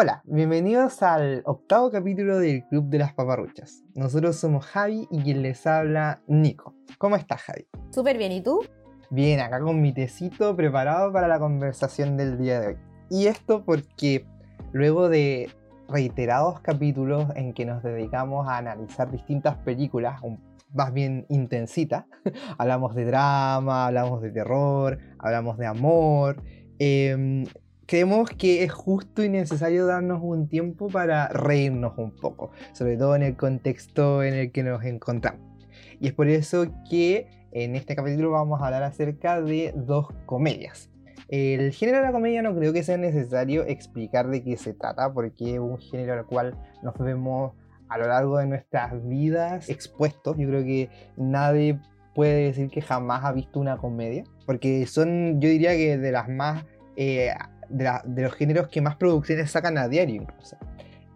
Hola, bienvenidos al octavo capítulo del Club de las Paparruchas. Nosotros somos Javi y quien les habla, Nico. ¿Cómo estás, Javi? Súper bien, ¿y tú? Bien, acá con mi tecito preparado para la conversación del día de hoy. Y esto porque luego de reiterados capítulos en que nos dedicamos a analizar distintas películas, más bien intensitas, hablamos de drama, hablamos de terror, hablamos de amor, eh, creemos que es justo y necesario darnos un tiempo para reírnos un poco, sobre todo en el contexto en el que nos encontramos. Y es por eso que en este capítulo vamos a hablar acerca de dos comedias. El género de la comedia no creo que sea necesario explicar de qué se trata, porque es un género al cual nos vemos a lo largo de nuestras vidas expuestos. Yo creo que nadie puede decir que jamás ha visto una comedia, porque son, yo diría que de las más eh, de, los géneros que más producciones sacan a diario incluso.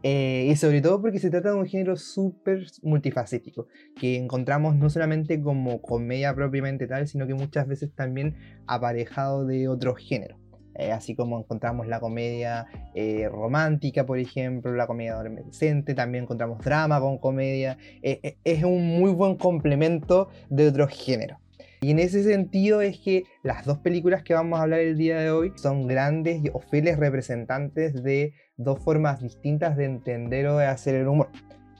Eh, y sobre todo porque se trata de un género súper multifacético, que encontramos no solamente como comedia propiamente tal, sino que muchas veces también aparejado de otros géneros. Eh, así como encontramos la comedia eh, romántica, por ejemplo, la comedia adolescente, también encontramos drama con comedia. es un muy buen complemento de otros géneros. Y en ese sentido es que las dos películas que vamos a hablar el día de hoy son grandes o fieles representantes de dos formas distintas de entender o de hacer el humor.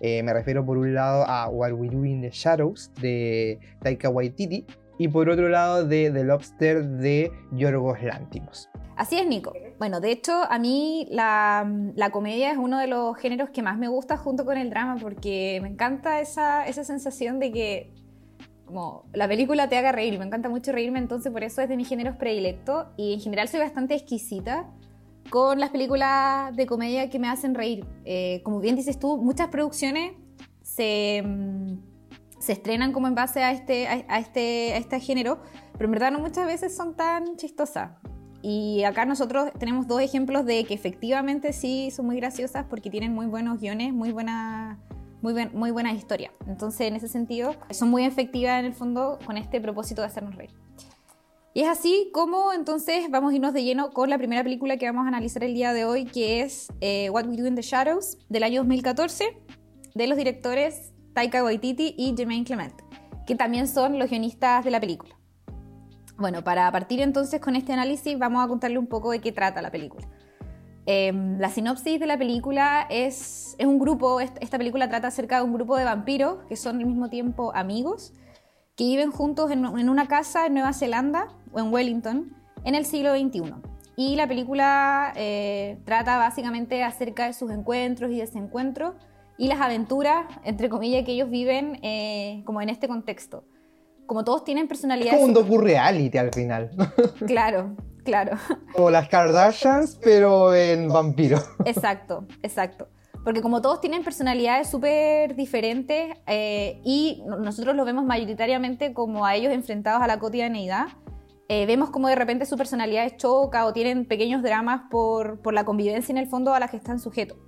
Eh, me refiero por un lado a What We Do in the Shadows de Taika Waititi y por otro lado de The Lobster de Yorgos Lantimos. Así es, Nico. Bueno, de hecho, a mí la, la, comedia es uno de los géneros que más me gusta junto con el drama porque me encanta esa, esa sensación de que como la película te haga reír. Me encanta mucho reírme, entonces por eso es de mis géneros predilectos. Y en general soy bastante exquisita con las películas de comedia que me hacen reír. Eh, como bien dices tú, muchas producciones se, mm, se estrenan como en base a este, a, este, a este género, pero en verdad no muchas veces son tan chistosas. Y acá nosotros tenemos dos ejemplos de que efectivamente sí son muy graciosas porque tienen muy buenos guiones, muy buenas muy, muy buena historia. Entonces, en ese sentido, son muy efectivas en el fondo con este propósito de hacernos reír. Y es así como entonces vamos a irnos de lleno con la primera película que vamos a analizar el día de hoy, que es eh, What We Do in the Shadows, del año 2014, de los directores Taika Waititi y Jermaine Clement, que también son los guionistas de la película. Bueno, para partir entonces con este análisis, vamos a contarle un poco de qué trata la película. Em, la sinopsis de la película es, es un grupo, esta película trata acerca de un grupo de vampiros que son al mismo tiempo amigos, que viven juntos en, una casa en Nueva Zelanda o en Wellington en el siglo XXI. Y la película eh, trata básicamente acerca de sus encuentros y desencuentros y las aventuras, entre comillas, que ellos viven eh, como en este contexto. Como todos tienen personalidades... como un docu-reality al final. Claro, Claro. Como las Kardashians, pero en vampiro. Exacto, exacto. Porque como todos tienen personalidades súper diferentes eh, y nosotros los vemos mayoritariamente como a ellos enfrentados a la cotidianeidad, eh, vemos como de repente su personalidad choca o tienen pequeños dramas por, por, la convivencia en el fondo a la que están sujetos.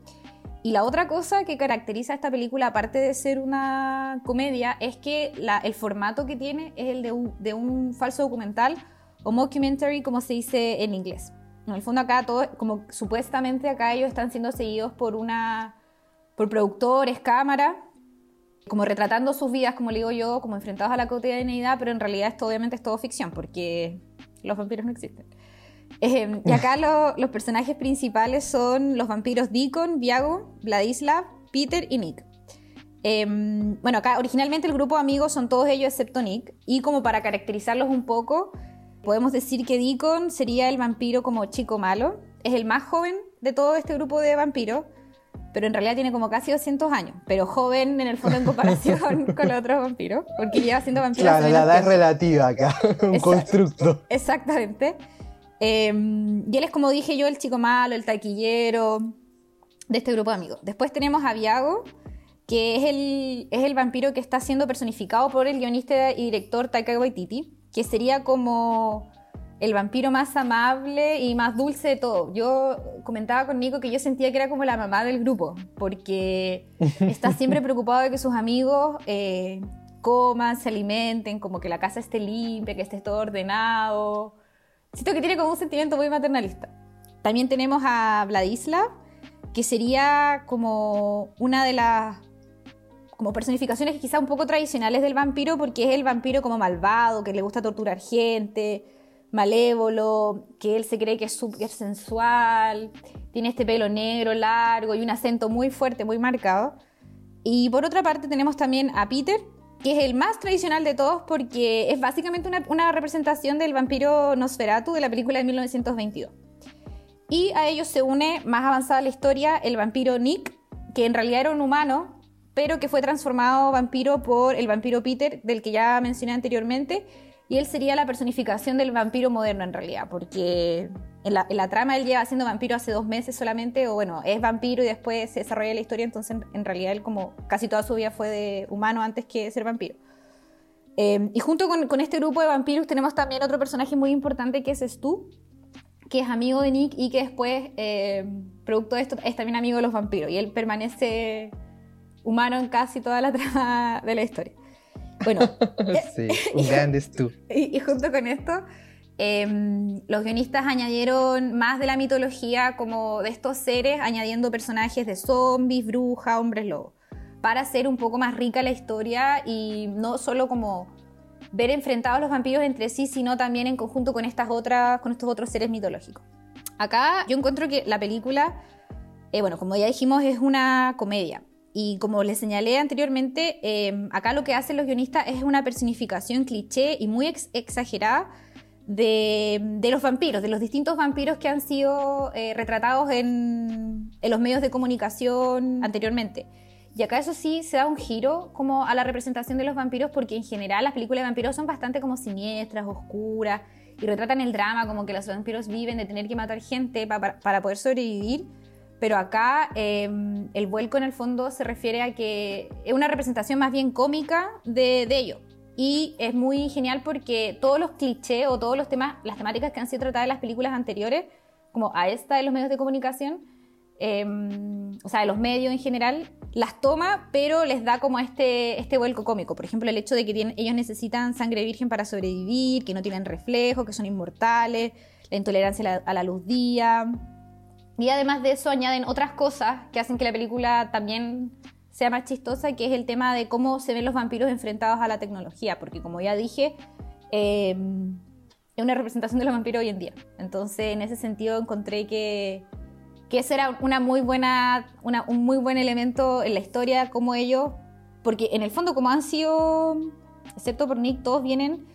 Y la otra cosa que caracteriza a esta película, aparte de ser una comedia, es que la, el formato que tiene es el de un, de un falso documental o mockumentary como se dice en inglés. En el fondo acá todo, como supuestamente acá ellos están siendo seguidos por una, por productores, cámara, como retratando sus vidas, como le digo yo, como enfrentados a la cotidianidad, pero en realidad esto obviamente es todo ficción, porque los vampiros no existen. Eh, y acá los personajes principales son los vampiros Deacon, Viago, Vladislav, Peter y Nick. Em, bueno, acá originalmente el grupo de amigos son todos ellos excepto Nick, y como para caracterizarlos un poco, Podemos decir que Deacon sería el vampiro como chico malo. Es el más joven de todo este grupo de vampiros, pero en realidad tiene como casi 200 años. Pero joven en el fondo en comparación con los otros vampiros, porque lleva siendo vampiro. Claro, la edad es relativa acá, un constructo. Exactamente. Em, y él es como dije yo, el chico malo, el taquillero de este grupo de amigos. Después tenemos a Viago, que es el, es el vampiro que está siendo personificado por el guionista y director Taika Waititi que sería como el vampiro más amable y más dulce de todo. Yo comentaba con Nico que yo sentía que era como la mamá del grupo, porque está siempre preocupado de que sus amigos eh, coman, se alimenten, como que la casa esté limpia, que esté todo ordenado. Siento que tiene como un sentimiento muy maternalista. También tenemos a Vladislav, que sería como una de las como personificaciones quizá un poco tradicionales del vampiro, porque es el vampiro como malvado, que le gusta torturar gente, malévolo, que él se cree que es súper sensual, tiene este pelo negro largo y un acento muy fuerte, muy marcado. Y por otra parte tenemos también a Peter, que es el más tradicional de todos porque es básicamente una, una representación del vampiro Nosferatu de la película de 1922. Y a ellos se une, más avanzada la historia, el vampiro Nick, que en realidad era un humano, pero que fue transformado vampiro por el vampiro Peter, del que ya mencioné anteriormente, y él sería la personificación del vampiro moderno en realidad, porque en la, trama él lleva siendo vampiro hace dos meses solamente, o bueno, es vampiro y después se desarrolla la historia, entonces en, realidad él como casi toda su vida fue de humano antes que ser vampiro. Eh, y junto con, este grupo de vampiros tenemos también otro personaje muy importante que es Stu, que es amigo de Nick y que después, eh, producto de esto, es también amigo de los vampiros. Y él permanece humano en casi toda la trama de la historia. Bueno, sí, un grande Stu. Y, y, junto con esto, em, los guionistas añadieron más de la mitología como de estos seres, añadiendo personajes de zombies, brujas, hombres lobos, para hacer un poco más rica la historia y no solo como ver enfrentados los vampiros entre sí, sino también en conjunto con, estas otras, con estos otros seres mitológicos. Acá yo encuentro que la película, eh, bueno, como ya dijimos, es una comedia. Y como les señalé anteriormente, em, acá lo que hacen los guionistas es una personificación cliché y muy exagerada de, los vampiros, de los distintos vampiros que han sido eh, retratados en, en los medios de comunicación anteriormente. Y acá eso sí se da un giro como a la representación de los vampiros porque en general las películas de vampiros son bastante como siniestras, oscuras y retratan el drama como que los vampiros viven de tener que matar gente para poder sobrevivir. Pero acá em, el vuelco en el fondo se refiere a que es una representación más bien cómica de, de ello. Y es muy genial porque todos los clichés o todos los temas, las temáticas que han sido tratadas en las películas anteriores, como a esta de los medios de comunicación, Em, o sea, de los medios en general, las toma, pero les da como este, este vuelco cómico. Por ejemplo, el hecho de que ellos necesitan sangre virgen para sobrevivir, que no tienen reflejo, que son inmortales, la intolerancia a la, luz día. Y además de eso añaden otras cosas que hacen que la película también sea más chistosa, que es el tema de cómo se ven los vampiros enfrentados a la tecnología, porque como ya dije, em, es una representación de los vampiros hoy en día. Entonces, en ese sentido, encontré que, que ese era una muy buena, un muy buen elemento en la historia, como ellos, porque en el fondo como han sido, excepto por Nick, todos vienen,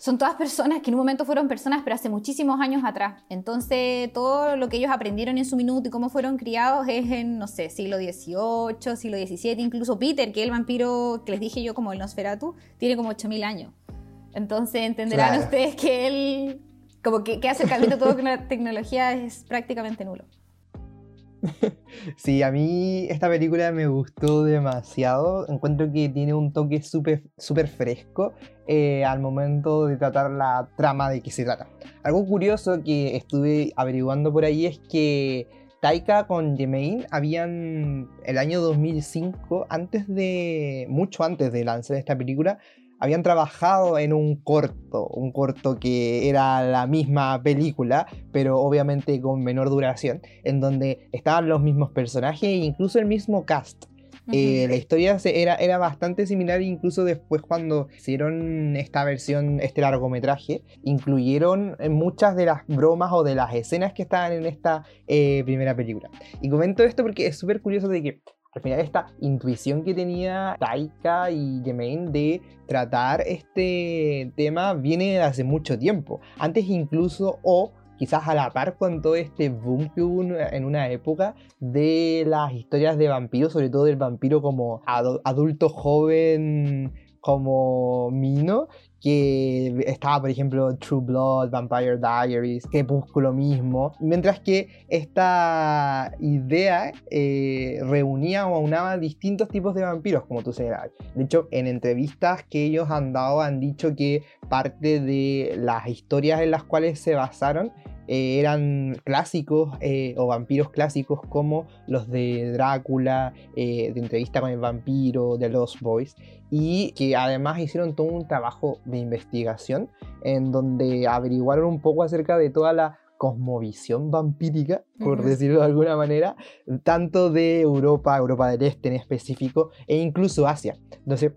son todas personas que en un momento fueron personas, pero hace muchísimos años atrás. Entonces, todo lo que ellos aprendieron en su minuto y cómo fueron criados es en, no sé, siglo XVIII, siglo XVII, incluso Peter, que es el vampiro que les dije yo como el Nosferatu, tiene como 8.000 años. Entonces, entenderán ustedes que él como que, que acercamiento todo con la tecnología es prácticamente nulo. Sí, a mí esta película me gustó demasiado. Encuentro que tiene un toque súper super fresco eh, al momento de tratar la trama de que se trata. Algo curioso que estuve averiguando por ahí es que Taika con Jemaine habían el año 2005, antes de, mucho antes de lanzar esta película, habían trabajado en un corto, un corto que era la misma película, pero obviamente con menor duración, en donde estaban los mismos personajes e incluso el mismo cast. Eh, la historia era, era bastante similar, incluso después cuando hicieron esta versión, este largometraje, incluyeron muchas de las bromas o de las escenas que estaban en esta eh, primera película. Y comento esto porque es súper curioso de que al final esta intuición que tenía Taika y Jemaine de tratar este tema viene de hace mucho tiempo. Antes incluso o quizás a la par con todo este boom que hubo en una época de las historias de vampiros, sobre todo del vampiro como adulto joven como Mino, que estaba, por ejemplo, True Blood, Vampire Diaries, lo mismo, mientras que esta idea eh, reunía o aunaba distintos tipos de vampiros, como tú sabes. De hecho, en entrevistas que ellos han dado han dicho que parte de las historias en las cuales se basaron eh, eran clásicos eh, o vampiros clásicos como los de Drácula, de entrevista con el vampiro, de Lost Boys, y que además hicieron todo un trabajo de investigación en donde averiguaron un poco acerca de toda la cosmovisión vampírica, por decirlo de alguna manera, tanto de Europa, Europa del Este en específico, e incluso Asia. Entonces,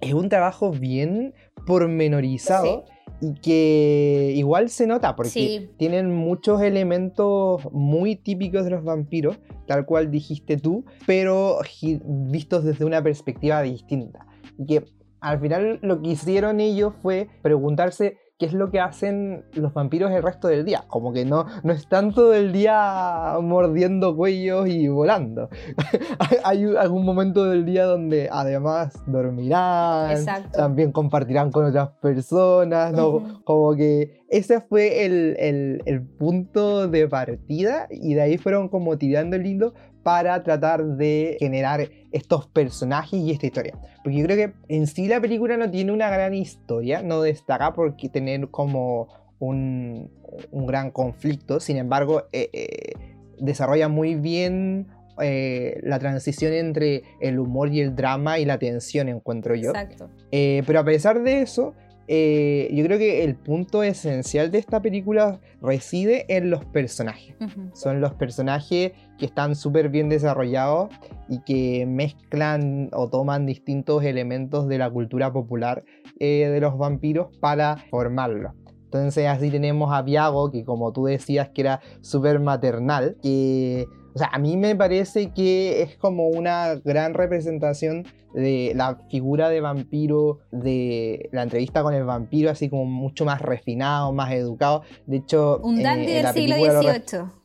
es un trabajo bien pormenorizado. Y que igual se nota porque tienen muchos elementos muy típicos de los vampiros, tal cual dijiste tú, pero vistos desde una perspectiva distinta. Y que al final lo que hicieron ellos fue preguntarse es lo que hacen los vampiros el resto del día. Como que no, no están todo el día mordiendo cuellos y volando. Hay algún momento del día donde además dormirán, también compartirán con otras personas, ¿no? Como que ese fue el, el, el, punto de partida y de ahí fueron como tirando el lindo para tratar de generar estos personajes y esta historia. Porque yo creo que en sí la película no tiene una gran historia, no destaca porque tener como un, un gran conflicto, sin embargo eh, eh, desarrolla muy bien eh, la transición entre el humor y el drama y la tensión, encuentro yo. Exacto. pero a pesar de eso, eh, yo creo que el punto esencial de esta película reside en los personajes. Son los personajes que están súper bien desarrollados y que mezclan o toman distintos elementos de la cultura popular eh, de los vampiros para formarlo. Entonces así tenemos a Viago, que como tú decías que era súper maternal, que o sea, a mí me parece que es como una gran representación de la figura de vampiro, de la entrevista con el vampiro, así como mucho más refinado, más educado. De hecho, un dandy del siglo XVIII.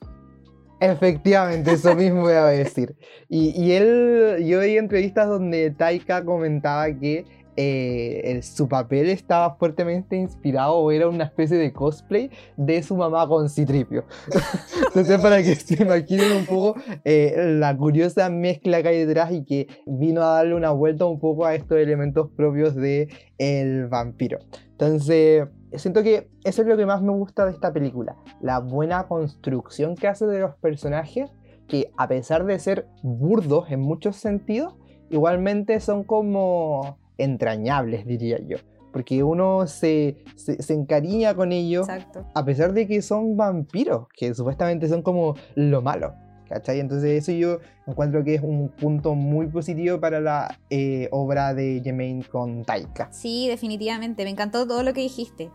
Efectivamente, eso mismo voy a decir. Y, y él, yo vi entrevistas donde Taika comentaba que eh, su papel estaba fuertemente inspirado o era una especie de cosplay de su mamá con Citripio. Entonces, para que se imaginen un poco eh, la curiosa mezcla que hay detrás y que vino a darle una vuelta un poco a estos elementos propios de el vampiro. Entonces, siento que eso es lo que más me gusta de esta película, la buena construcción que hace de los personajes, que a pesar de ser burdos en muchos sentidos, igualmente son como entrañables, diría yo. Porque uno se, se, encariña con ellos, a pesar de que son vampiros, que supuestamente son como lo malo. ¿Cachai? Entonces eso yo encuentro que es un punto muy positivo para la eh, obra de Jemaine con Taika. Sí, definitivamente, me encantó todo lo que dijiste.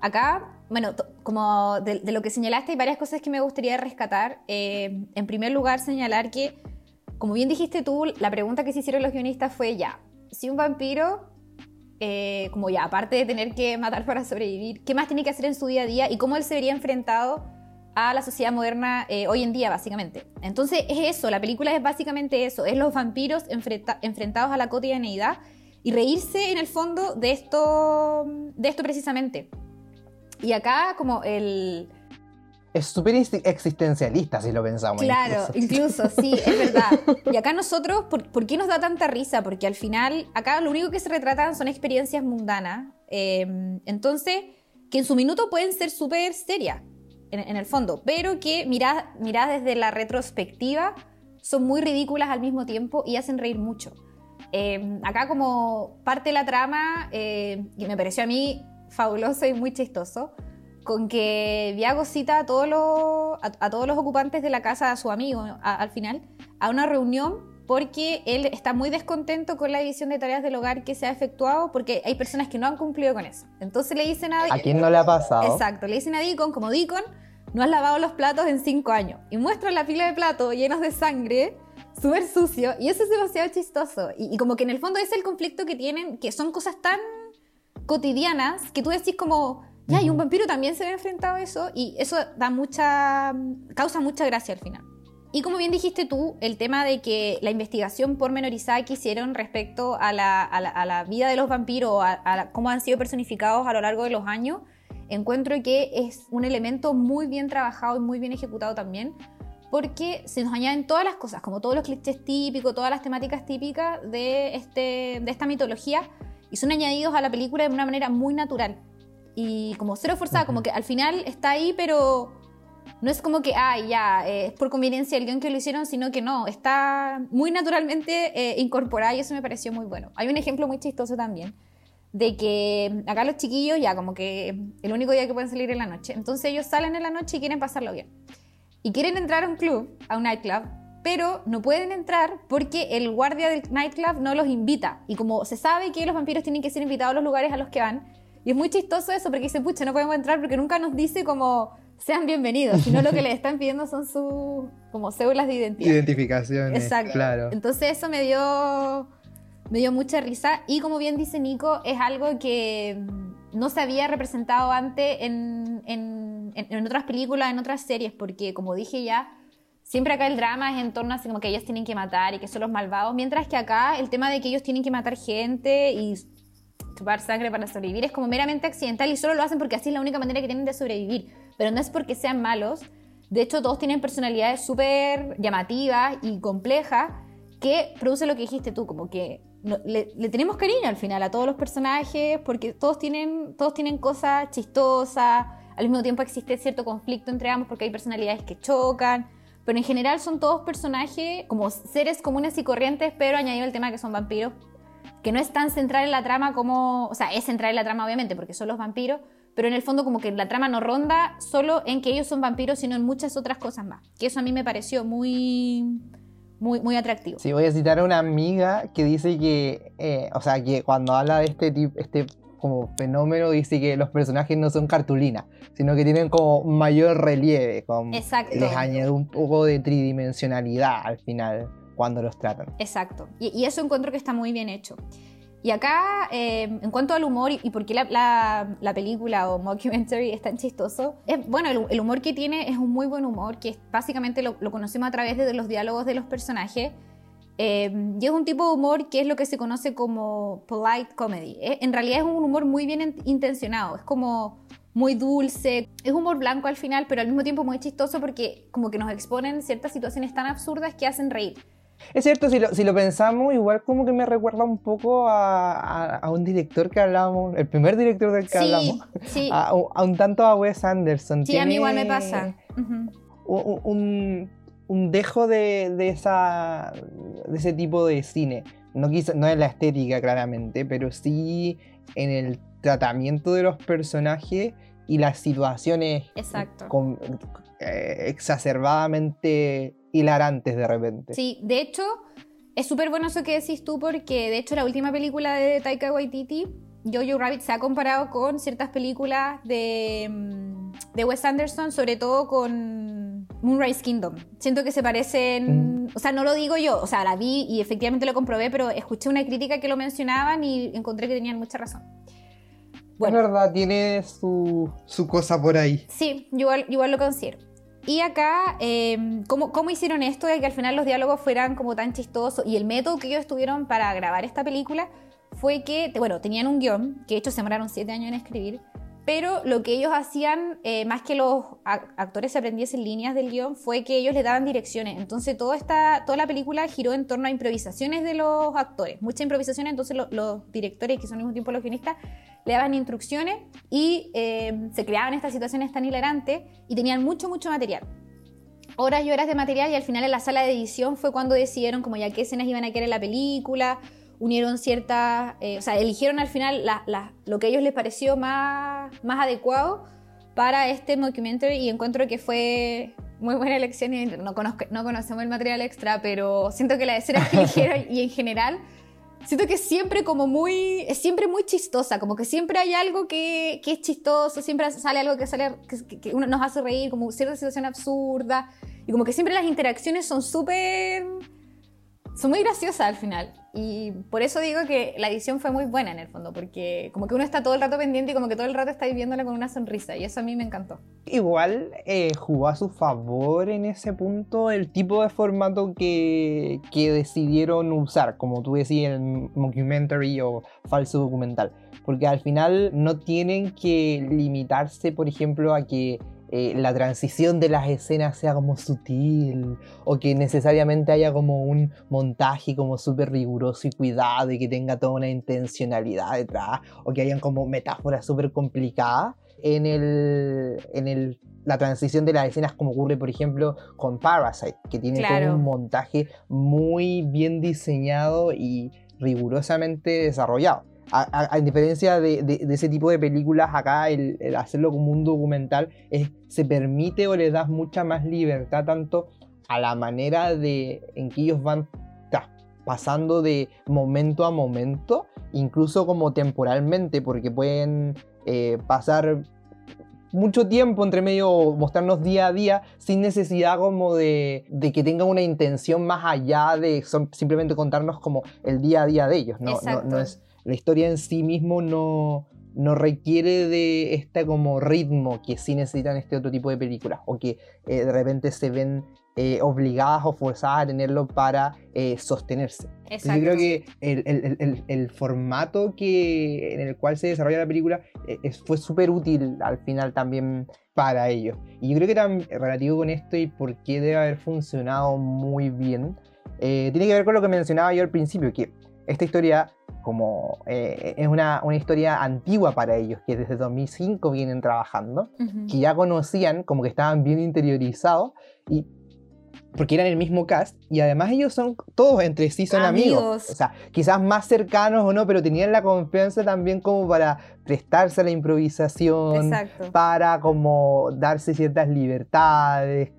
Acá, bueno, como de, lo que señalaste, hay varias cosas que me gustaría rescatar. Eh, en primer lugar, señalar que, como bien dijiste tú, la pregunta que se hicieron los guionistas fue ya, si un vampiro, eh, como ya, aparte de tener que matar para sobrevivir, ¿qué más tiene que hacer en su día a día y cómo él se vería enfrentado a la sociedad moderna eh, hoy en día, básicamente? Entonces es eso, la película es básicamente eso, es los vampiros enfrentados a la cotidianeidad y reírse en el fondo de esto, de esto precisamente. Y acá como el es súper existencialista si lo pensamos. Claro, incluso. sí, es verdad. Y acá nosotros, ¿por, qué nos da tanta risa? Porque al final, acá lo único que se retratan son experiencias mundanas. Em, entonces, que en su minuto pueden ser súper serias, en, el fondo, pero que miradas mirá desde la retrospectiva son muy ridículas al mismo tiempo y hacen reír mucho. Em, acá como parte de la trama, eh, que me pareció a mí fabuloso y muy chistoso, con que Viago cita a todos los, a, todos los ocupantes de la casa, a su amigo al final, a una reunión porque él está muy descontento con la división de tareas del hogar que se ha efectuado porque hay personas que no han cumplido con eso. Entonces le dicen a... ¿A quién no le ha pasado? Exacto, le dicen a Deacon, como Deacon, no has lavado los platos en cinco años. Y muestra la pila de platos llenos de sangre, súper sucio, y eso es demasiado chistoso. Y, y como que en el fondo es el conflicto que tienen, que son cosas tan cotidianas que tú decís como ya, y un vampiro también se ve enfrentado a eso y eso da mucha, causa mucha gracia al final. Y como bien dijiste tú, el tema de que la investigación pormenorizada que hicieron respecto a la, a la, vida de los vampiros, a, a cómo han sido personificados a lo largo de los años, encuentro que es un elemento muy bien trabajado y muy bien ejecutado también, porque se nos añaden todas las cosas, como todos los clichés típicos, todas las temáticas típicas de, este, de esta mitología, y son añadidos a la película de una manera muy natural y como cero forzada, como que al final está ahí, pero no es como que, ay, ya, eh, es por conveniencia el guion que lo hicieron, sino que no, está muy naturalmente eh, incorporada y eso me pareció muy bueno. Hay un ejemplo muy chistoso también, de que acá los chiquillos ya como que el único día que pueden salir en la noche. Entonces ellos salen en la noche y quieren pasarlo bien. Y quieren entrar a un club, a un nightclub, pero no pueden entrar porque el guardia del nightclub no los invita. Y como se sabe que los vampiros tienen que ser invitados a los lugares a los que van, y es muy chistoso eso porque dicen, pucha, no podemos entrar porque nunca nos dice como sean bienvenidos, sino lo que les están pidiendo son sus como cédulas de identidad. Identificaciones. Exacto. Claro. Entonces eso me dio me dio mucha risa y como bien dice Nico, es algo que mm, no se había representado antes en, en, en, otras películas, en otras series, porque como dije ya, siempre acá el drama es en torno a como que ellos tienen que matar y que son los malvados, mientras que acá el tema de que ellos tienen que matar gente y chupar sangre para sobrevivir es como meramente accidental y solo lo hacen porque así es la única manera que tienen de sobrevivir, pero no es porque sean malos. De hecho, todos tienen personalidades súper llamativas y complejas que produce lo que dijiste tú, como que le, tenemos cariño al final a todos los personajes porque todos tienen, todos tienen cosas chistosas, al mismo tiempo existe cierto conflicto entre ambos porque hay personalidades que chocan, pero en general son todos personajes como seres comunes y corrientes, pero añadido el tema que son vampiros, que no es tan central en la trama como, o sea, es central en la trama obviamente porque son los vampiros, pero en el fondo como que la trama no ronda solo en que ellos son vampiros, sino en muchas otras cosas más, que eso a mí me pareció muy muy, muy atractivo. Sí, voy a citar a una amiga que dice que, eh, o sea, que cuando habla de este tipo, este como fenómeno, dice que los personajes no son cartulinas, sino que tienen como mayor relieve, como Exacto. les añade un poco de tridimensionalidad al final cuando los tratan. Exacto, y, y eso encuentro que está muy bien hecho. Y acá, eh, en cuanto al humor y, por qué la, la, película o mockumentary es tan chistoso, es, bueno, el, humor que tiene es un muy buen humor, que básicamente lo, conocemos a través de los diálogos de los personajes. Eh, y es un tipo de humor que es lo que se conoce como polite comedy. Eh, en realidad es un humor muy bien intencionado, es como muy dulce, es humor blanco al final, pero al mismo tiempo muy chistoso porque como que nos exponen ciertas situaciones tan absurdas que hacen reír. Es cierto, si lo, si lo, pensamos, igual como que me recuerda un poco a, a, un director que hablamos, el primer director del que hablamos, sí. A, a, un tanto a Wes Anderson. Sí, a mí igual me pasa. un, un, dejo de, de, esa, de ese tipo de cine. No, quizá, no en la estética, claramente, pero sí en el tratamiento de los personajes y las situaciones Exacto. Con, eh, exacerbadamente hilarantes de repente. Sí, de hecho, es súper bueno eso que decís tú porque de hecho la última película de Taika Waititi, Jojo Rabbit, se ha comparado con ciertas películas de, mm, de Wes Anderson, sobre todo con Moonrise Kingdom. Siento que se parecen, mm. o sea, no lo digo yo, o sea, la vi y efectivamente lo comprobé, pero escuché una crítica que lo mencionaban y encontré que tenían mucha razón. Bueno, es verdad, tiene su, su cosa por ahí. Sí, igual, igual lo considero. Y acá, em, ¿cómo, ¿cómo, hicieron esto de que al final los diálogos fueran como tan chistosos? Y el método que ellos tuvieron para grabar esta película fue que, bueno, tenían un guion, que de hecho se demoraron siete años en escribir, pero lo que ellos hacían, eh, más que los actores se aprendiesen líneas del guion, fue que ellos le daban direcciones. Entonces toda, esta, toda la película giró en torno a improvisaciones de los actores. Muchas improvisaciones, entonces los directores, que son al mismo tiempo los guionistas, le daban instrucciones y eh, se creaban estas situaciones tan hilarantes y tenían mucho, mucho material. Horas y horas de material y al final en la sala de edición fue cuando decidieron como ya qué escenas iban a querer en la película, unieron ciertas, eh, o sea, eligieron al final lo que a ellos les pareció más, más adecuado para este documentary y encuentro que fue muy buena elección y no, conozco, no conocemos el material extra, pero siento que la escena que eligieron y en general siento que siempre como muy, es siempre muy chistosa, como que siempre hay algo que, que es chistoso, siempre sale algo que, sale, que, que uno nos hace reír, como cierta situación absurda, y como que siempre las interacciones son súper son muy graciosas al final. Y por eso digo que la edición fue muy buena en el fondo, porque como que uno está todo el rato pendiente y como que todo el rato está viviéndola con una sonrisa, y eso a mí me encantó. Igual eh, jugó a su favor en ese punto el tipo de formato que, que decidieron usar, como tú decías, el mockumentary o falso documental, porque al final no tienen que limitarse, por ejemplo, a que eh, la transición de las escenas sea como sutil o que necesariamente haya como un montaje como súper riguroso y cuidado y que tenga toda una intencionalidad detrás o que hayan como metáforas súper complicadas en, el, en el, la transición de las escenas como ocurre por ejemplo con Parasite que tiene todo un montaje muy bien diseñado y rigurosamente desarrollado. A, diferencia de, ese tipo de películas, acá el, hacerlo como un documental es, se permite o le das mucha más libertad tanto a la manera de en que ellos van pasando de momento a momento, incluso como temporalmente, porque pueden eh, pasar mucho tiempo entre medio, mostrarnos día a día, sin necesidad como de, que tengan una intención más allá de simplemente contarnos como el día a día de ellos. No, no, es, la historia en sí mismo no, no requiere de este como ritmo que sí necesitan este otro tipo de películas o que eh, de repente se ven eh, obligadas o forzadas a tenerlo para eh, sostenerse. Yo creo que el, formato que, en el cual se desarrolla la película eh, fue súper útil al final también para ellos. Y yo creo que era relativo con esto y por qué debe haber funcionado muy bien, tiene que ver con lo que mencionaba yo al principio, que esta historia como es una, una, historia antigua para ellos, que desde 2005 vienen trabajando, que ya conocían, como que estaban bien interiorizados, y porque eran el mismo cast y además ellos son todos entre sí son amigos. O sea, quizás más cercanos o no, pero tenían la confianza también como para prestarse a la improvisación, para como darse ciertas libertades,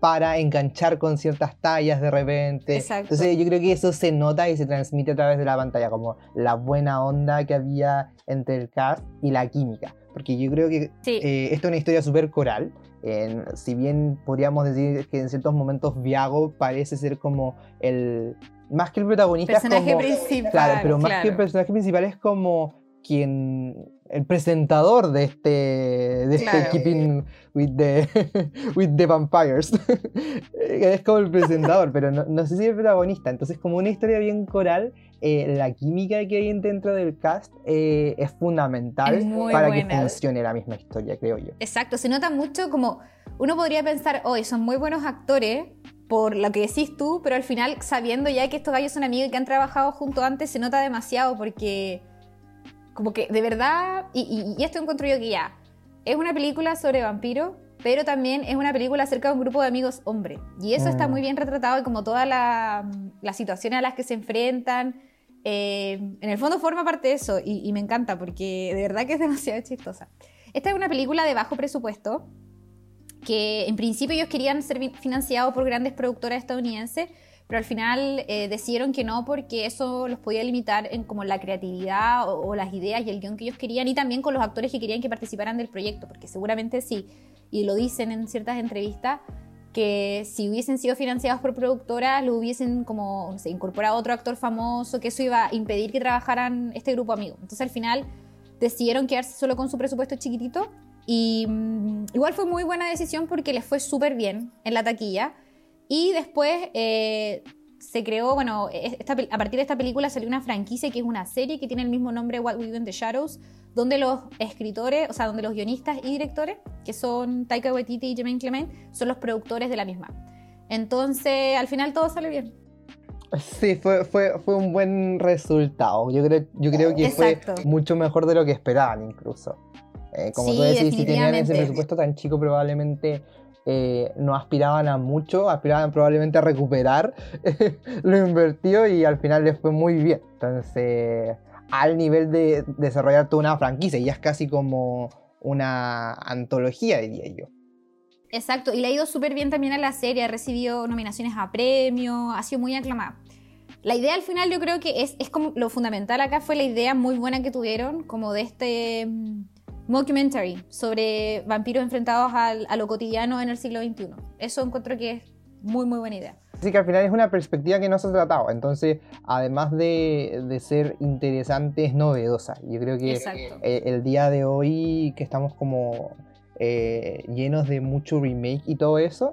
para enganchar con ciertas tallas de repente. Entonces yo creo que eso se nota y se transmite a través de la pantalla, como la buena onda que había entre el cast y la química. Porque yo creo que eh, esto es una historia súper coral si bien podríamos decir que en ciertos momentos Viago parece ser como el. Más que el protagonista. Personaje principal. Claro, pero más que el personaje principal es como quien el presentador de este, de este Keeping with the, with the Vampires. es como el presentador, pero no, no, sé si es el protagonista. Entonces, como una historia bien coral, eh, la química que hay dentro del cast eh, es fundamental para que funcione la misma historia, creo yo. Exacto, se nota mucho como uno podría pensar, hoy son muy buenos actores por lo que decís tú, pero al final sabiendo ya que estos gallos son amigos y que han trabajado juntos antes, se nota demasiado porque como que de verdad, y, y esto encuentro yo que ya, es una película sobre vampiros, pero también es una película acerca de un grupo de amigos hombre. Y eso está mm. muy bien retratado y como todas las situaciones a las que se enfrentan, eh, en el fondo forma parte de eso y, me encanta porque de verdad que es demasiado chistosa. Esta es una película de bajo presupuesto que en principio ellos querían ser financiados por grandes productoras estadounidenses, pero al final eh, decidieron que no porque eso los podía limitar en como la creatividad o, las ideas y el guion que ellos querían y también con los actores que querían que participaran del proyecto, porque seguramente sí, y lo dicen en ciertas entrevistas, que si hubiesen sido financiados por productoras, lo hubiesen como, se incorporado otro actor famoso, que eso iba a impedir que trabajaran este grupo amigo. Entonces al final decidieron quedarse solo con su presupuesto chiquitito y mm, igual fue muy buena decisión porque les fue súper bien en la taquilla. Y después eh, se creó, bueno, a partir de esta película salió una franquicia que es una serie que tiene el mismo nombre, What We Do in the Shadows, donde los escritores, o sea, donde los guionistas y directores, que son Taika Waititi y Jermaine Clement, son los productores de la misma. Entonces, al final todo sale bien. Sí, fue, fue, fue un buen resultado. Yo creo, yo creo que fue mucho mejor de lo que esperaban incluso. Eh, como tú decís, si tenían ese presupuesto tan chico, probablemente eh, no aspiraban a mucho, aspiraban probablemente a recuperar lo invertido y al final les fue muy bien. Entonces, al nivel de desarrollar toda una franquicia, y es casi como una antología, diría yo. Exacto, y le ha ido súper bien también a la serie, ha recibido nominaciones a premios, ha sido muy aclamada. La idea al final yo creo que es, es como lo fundamental acá fue la idea muy buena que tuvieron, como de este mm, mockumentary sobre vampiros enfrentados a lo cotidiano en el siglo XXI. Eso encuentro que es muy, muy buena idea. Así que al final es una perspectiva que no se ha tratado. Entonces, además de, ser interesante, es novedosa. Yo creo que eh, el día de hoy, que estamos como eh, llenos de mucho remake y todo eso,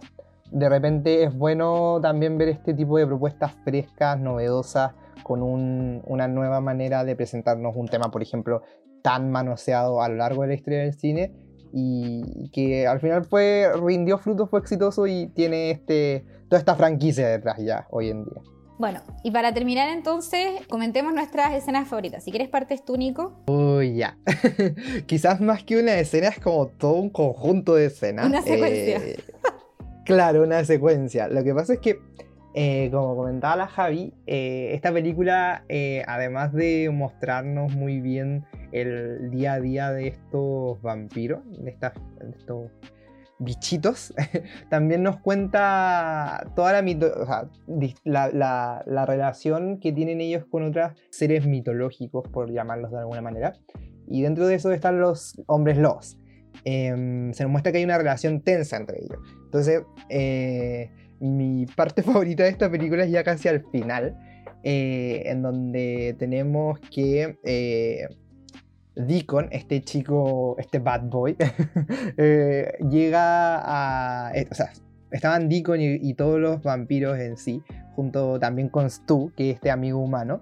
de repente es bueno también ver este tipo de propuestas frescas, novedosas, con una nueva manera de presentarnos un tema, por ejemplo, tan manoseado a lo largo de la historia del cine y que al final fue rindió frutos, fue exitoso y tiene este toda esta franquicia detrás ya hoy en día. Bueno, y para terminar entonces, comentemos nuestras escenas favoritas. Si quieres partes tú, Nico. Uy, ya. Quizás más que una escena es como todo un conjunto de escenas. Una secuencia. Eh, claro, una secuencia. Lo que pasa es que eh, como comentaba la Javi, eh, esta película, eh, además de mostrarnos muy bien el día a día de estos vampiros, de, de estos bichitos, también nos cuenta toda la, mito o sea, la, la, la, relación que tienen ellos con otros seres mitológicos, por llamarlos de alguna manera. Y dentro de eso están los hombres lobos. Eh, se nos muestra que hay una relación tensa entre ellos. Entonces, eh, mi parte favorita de esta película es ya casi al final, eh, en donde tenemos que eh, Deacon, este chico, este bad boy, eh, llega a... O sea, estaban Deacon y, y, todos los vampiros en sí, junto también con Stu, que es este amigo humano,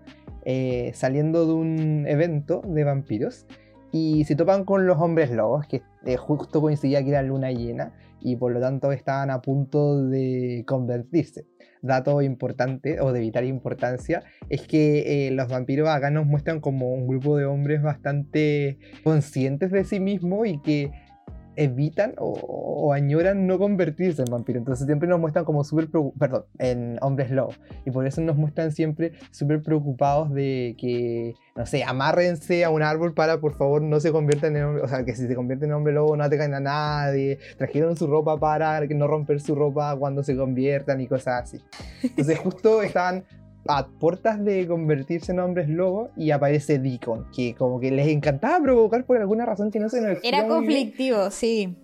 saliendo de un evento de vampiros y se topan con los hombres lobos, que justo coincidía que era luna llena y por lo tanto estaban a punto de convertirse. Dato importante o de vital importancia es que eh, los vampiros acá nos muestran como un grupo de hombres bastante conscientes de sí mismos y que evitan o, añoran no convertirse en vampiro. Entonces siempre nos muestran como súper, perdón, en hombres lobos. Y por eso nos muestran siempre súper preocupados de que, no sé, amárrense a un árbol para por favor no se conviertan en hombre, o sea, que si se convierten en hombre lobo no atacan a nadie. Trajeron su ropa para no romper su ropa cuando se conviertan y cosas así. Entonces justo estaban a puertas de convertirse en hombres lobo y aparece Deacon, que como que les encantaba provocar por alguna razón que no se nos Era conflictivo, sí.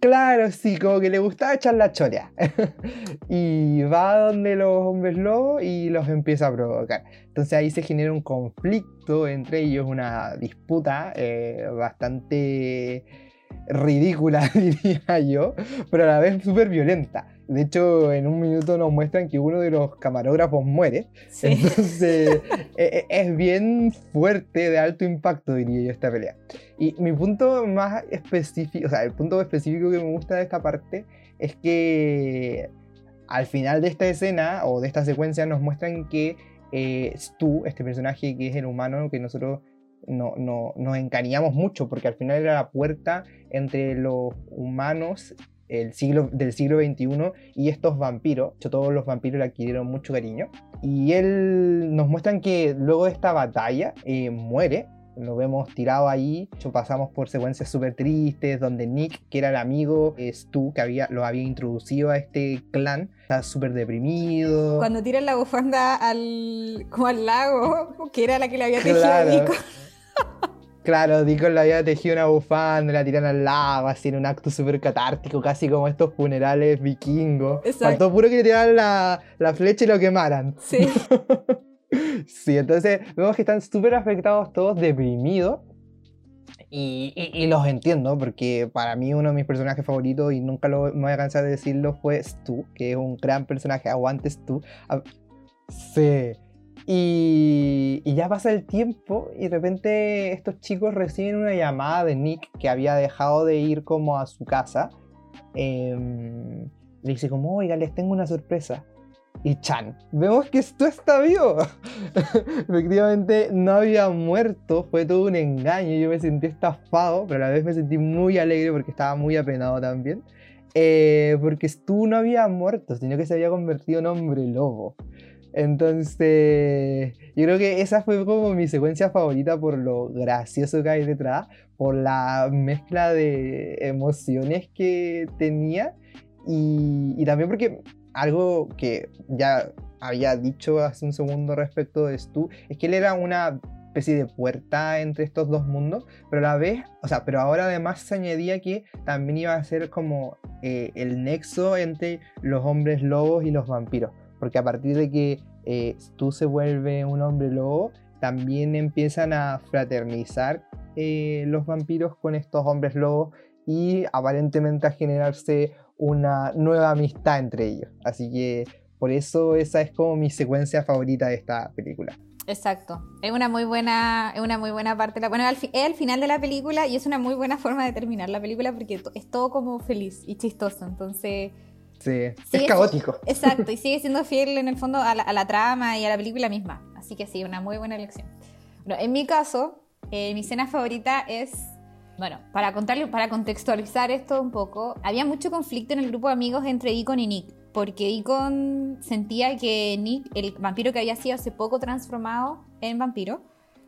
Claro, sí, como que le gustaba echar la choria. y va donde los hombres lobos y los empieza a provocar. Entonces ahí se genera un conflicto entre ellos, una disputa eh, bastante ridícula, diría yo, pero a la vez súper violenta. De hecho, en un minuto nos muestran que uno de los camarógrafos muere. Sí. Entonces, es bien fuerte, de alto impacto, diría yo, esta pelea. Y mi punto más específico, o sea, el punto específico que me gusta de esta parte es que al final de esta escena o de esta secuencia nos muestran que eh, Stu, este personaje que es el humano que nosotros no, no, nos encariñamos mucho, porque al final era la puerta entre los humanos el siglo, del siglo XXI y estos vampiros, yo, todos los vampiros le adquirieron mucho cariño. Y él nos muestran que luego de esta batalla eh, muere, lo vemos tirado ahí, yo, pasamos por secuencias súper tristes, donde Nick, que era el amigo, es tú, que había, lo había introducido a este clan, está súper deprimido. Cuando tiran la bufanda al, como al lago, que era la que le había tejido claro. Nico. Claro, Deacon le había tejido una bufanda, la tiran al lago, así en un acto súper catártico, casi como estos funerales vikingos. Faltó puro que le tiraran la, la flecha y lo quemaran. Sí. sí, entonces vemos que están súper afectados todos, deprimidos. Y, y, y, los entiendo, porque para mí uno de mis personajes favoritos, y nunca lo, me voy a cansar de decirlo, fue Stu, que es un gran personaje, aguante Stu. Sí. Y, y, ya pasa el tiempo y de repente estos chicos reciben una llamada de Nick que había dejado de ir como a su casa. Eh, le dice como, oiga, les tengo una sorpresa. Y Chan, vemos que esto está vivo. Efectivamente no había muerto, fue todo un engaño. Yo me sentí estafado, pero a la vez me sentí muy alegre porque estaba muy apenado también. Eh, porque Stu no había muerto, sino que se había convertido en hombre lobo. Entonces, yo creo que esa fue como mi secuencia favorita por lo gracioso que hay detrás, por la mezcla de emociones que tenía y, y también porque algo que ya había dicho hace un segundo respecto de Stu es que él era una especie de puerta entre estos dos mundos, pero a la vez, o sea, pero ahora además se añadía que también iba a ser como eh, el nexo entre los hombres lobos y los vampiros porque a partir de que eh, tú se vuelve un hombre lobo, también empiezan a fraternizar eh, los vampiros con estos hombres lobos y aparentemente a generarse una nueva amistad entre ellos. Así que por eso esa es como mi secuencia favorita de esta película. Exacto, es una muy buena, es una muy buena parte. Bueno, es al final de la película y es una muy buena forma de terminar la película porque es todo como feliz y chistoso. Entonces, Sí, es caótico. Exacto, y sigue siendo fiel en el fondo a la, a la, trama y a la película misma. Así que sí, una muy buena elección. Bueno, en mi caso, eh, mi escena favorita es. Bueno, para contarle, para contextualizar esto un poco, había mucho conflicto en el grupo de amigos entre Icon y Nick. porque Deacon sentía que Nick, el vampiro que había sido hace poco transformado en vampiro,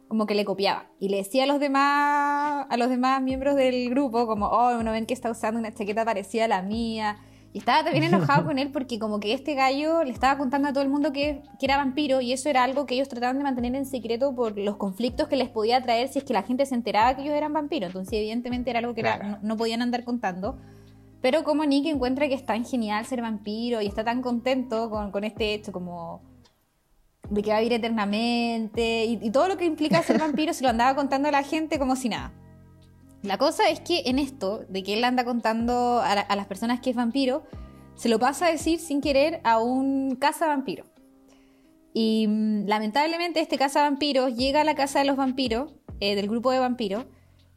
como que le copiaba y le decía a los demás a los demás miembros del grupo como oh no ven que está usando una chaqueta parecida a la mía y estaba también enojado con él porque como que este gallo le estaba contando a todo el mundo que, que, era vampiro y eso era algo que ellos trataban de mantener en secreto por los conflictos que les podía traer si es que la gente se enteraba que ellos eran vampiros. Entonces evidentemente era algo que era, no, podían andar contando. Pero como Nick encuentra que es tan genial ser vampiro y está tan contento con, con este hecho como de que va a vivir eternamente y, todo lo que implica ser vampiro se lo andaba contando a la gente como si nada. La cosa es que en esto, de que él anda contando a, las personas que es vampiro, se lo pasa a decir sin querer a un caza vampiro. Y mm, lamentablemente este caza vampiros llega a la casa de los vampiros, eh, del grupo de vampiros,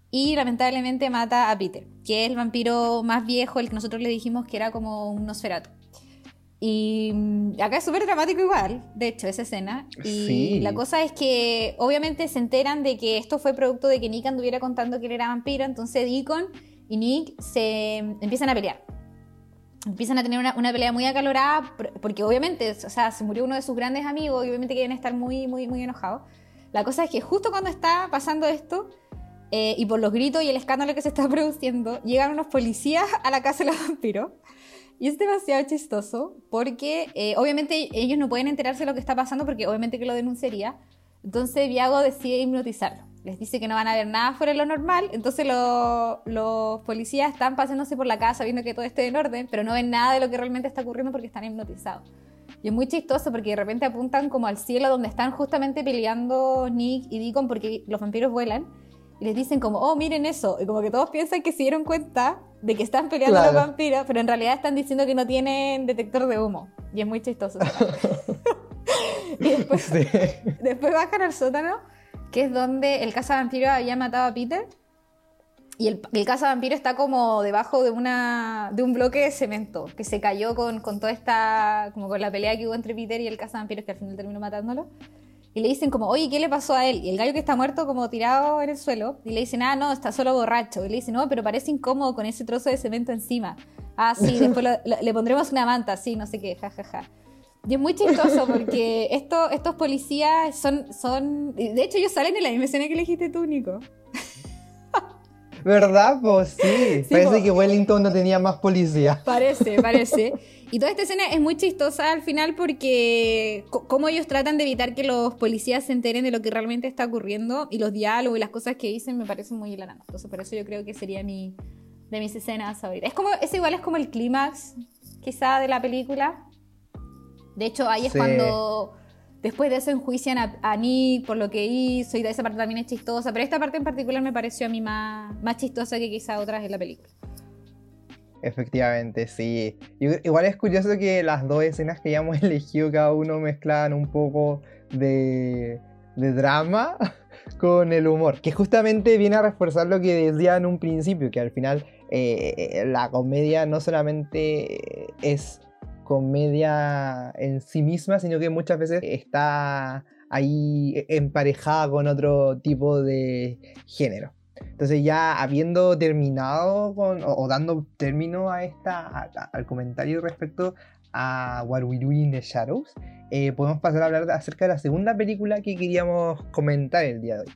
y lamentablemente mata a Peter, que es el vampiro más viejo, el que nosotros le dijimos que era como un Nosferatu. Y mm, acá es súper dramático igual, de hecho, esa escena. Y la cosa es que obviamente se enteran de que esto fue producto de que Nick anduviera contando que él era vampiro, entonces Deacon y Nick se empiezan a pelear. Empiezan a tener una, una, pelea muy acalorada porque obviamente, o sea, se murió uno de sus grandes amigos y obviamente quieren estar muy, muy, muy enojados. La cosa es que justo cuando está pasando esto, eh, y por los gritos y el escándalo que se está produciendo, llegan unos policías a la casa de los vampiros y es demasiado chistoso porque eh, obviamente ellos no pueden enterarse de lo que está pasando porque obviamente que lo denunciaría. Entonces Viago decide hipnotizarlo. Les dice que no van a ver nada fuera de lo normal. Entonces los policías están pasándose por la casa viendo que todo esté en orden, pero no ven nada de lo que realmente está ocurriendo porque están hipnotizados. Y es muy chistoso porque de repente apuntan como al cielo donde están justamente peleando Nick y Deacon porque los vampiros vuelan y les dicen como, oh, miren eso. Y como que todos piensan que se dieron cuenta de que están peleando los vampiros, pero en realidad están diciendo que no tienen detector de humo. Y es muy chistoso. y después, después bajan al sótano, que es donde el cazavampiro había matado a Peter. Y el, el cazavampiro está como debajo de, una, de un bloque de cemento que se cayó con, con toda esta, como con la pelea que hubo entre Peter y el cazavampiro que al final terminó matándolo y le dicen como, oye, ¿qué le pasó a él? Y el gallo que está muerto como tirado en el suelo, y le dicen, ah, no, está solo borracho. Y le dicen, no, pero parece incómodo con ese trozo de cemento encima. Ah, sí, después le pondremos una manta, sí, no sé qué, jajaja. Ja, ja. Y es muy chistoso porque esto, estos policías son, son... De hecho, ellos salen en la misma escena que elegiste tú, Nico. ¿Verdad? Pues sí. parece que Wellington no tenía más policía. Parece, parece. Y toda esta escena es muy chistosa al final porque como ellos tratan de evitar que los policías se enteren de lo que realmente está ocurriendo y los diálogos y las cosas que dicen me parecen muy hilaranos. Entonces por eso yo creo que sería mi, de mis escenas ahorita. Es como, es igual es como el clímax quizá de la película. De hecho ahí es cuando después de eso enjuician a, Nick por lo que hizo y esa parte también es chistosa. Pero esta parte en particular me pareció a mí más, más chistosa que quizá otras de la película. Efectivamente, sí. Igual es curioso que las dos escenas que ya hemos elegido, cada uno mezclan un poco de, drama con el humor, que justamente viene a reforzar lo que decía en un principio, que al final eh, la comedia no solamente es comedia en sí misma, sino que muchas veces está ahí emparejada con otro tipo de género. Entonces ya habiendo terminado con, o, dando término a esta, al comentario respecto a What We Do in the Shadows, eh, podemos pasar a hablar acerca de la segunda película que queríamos comentar el día de hoy,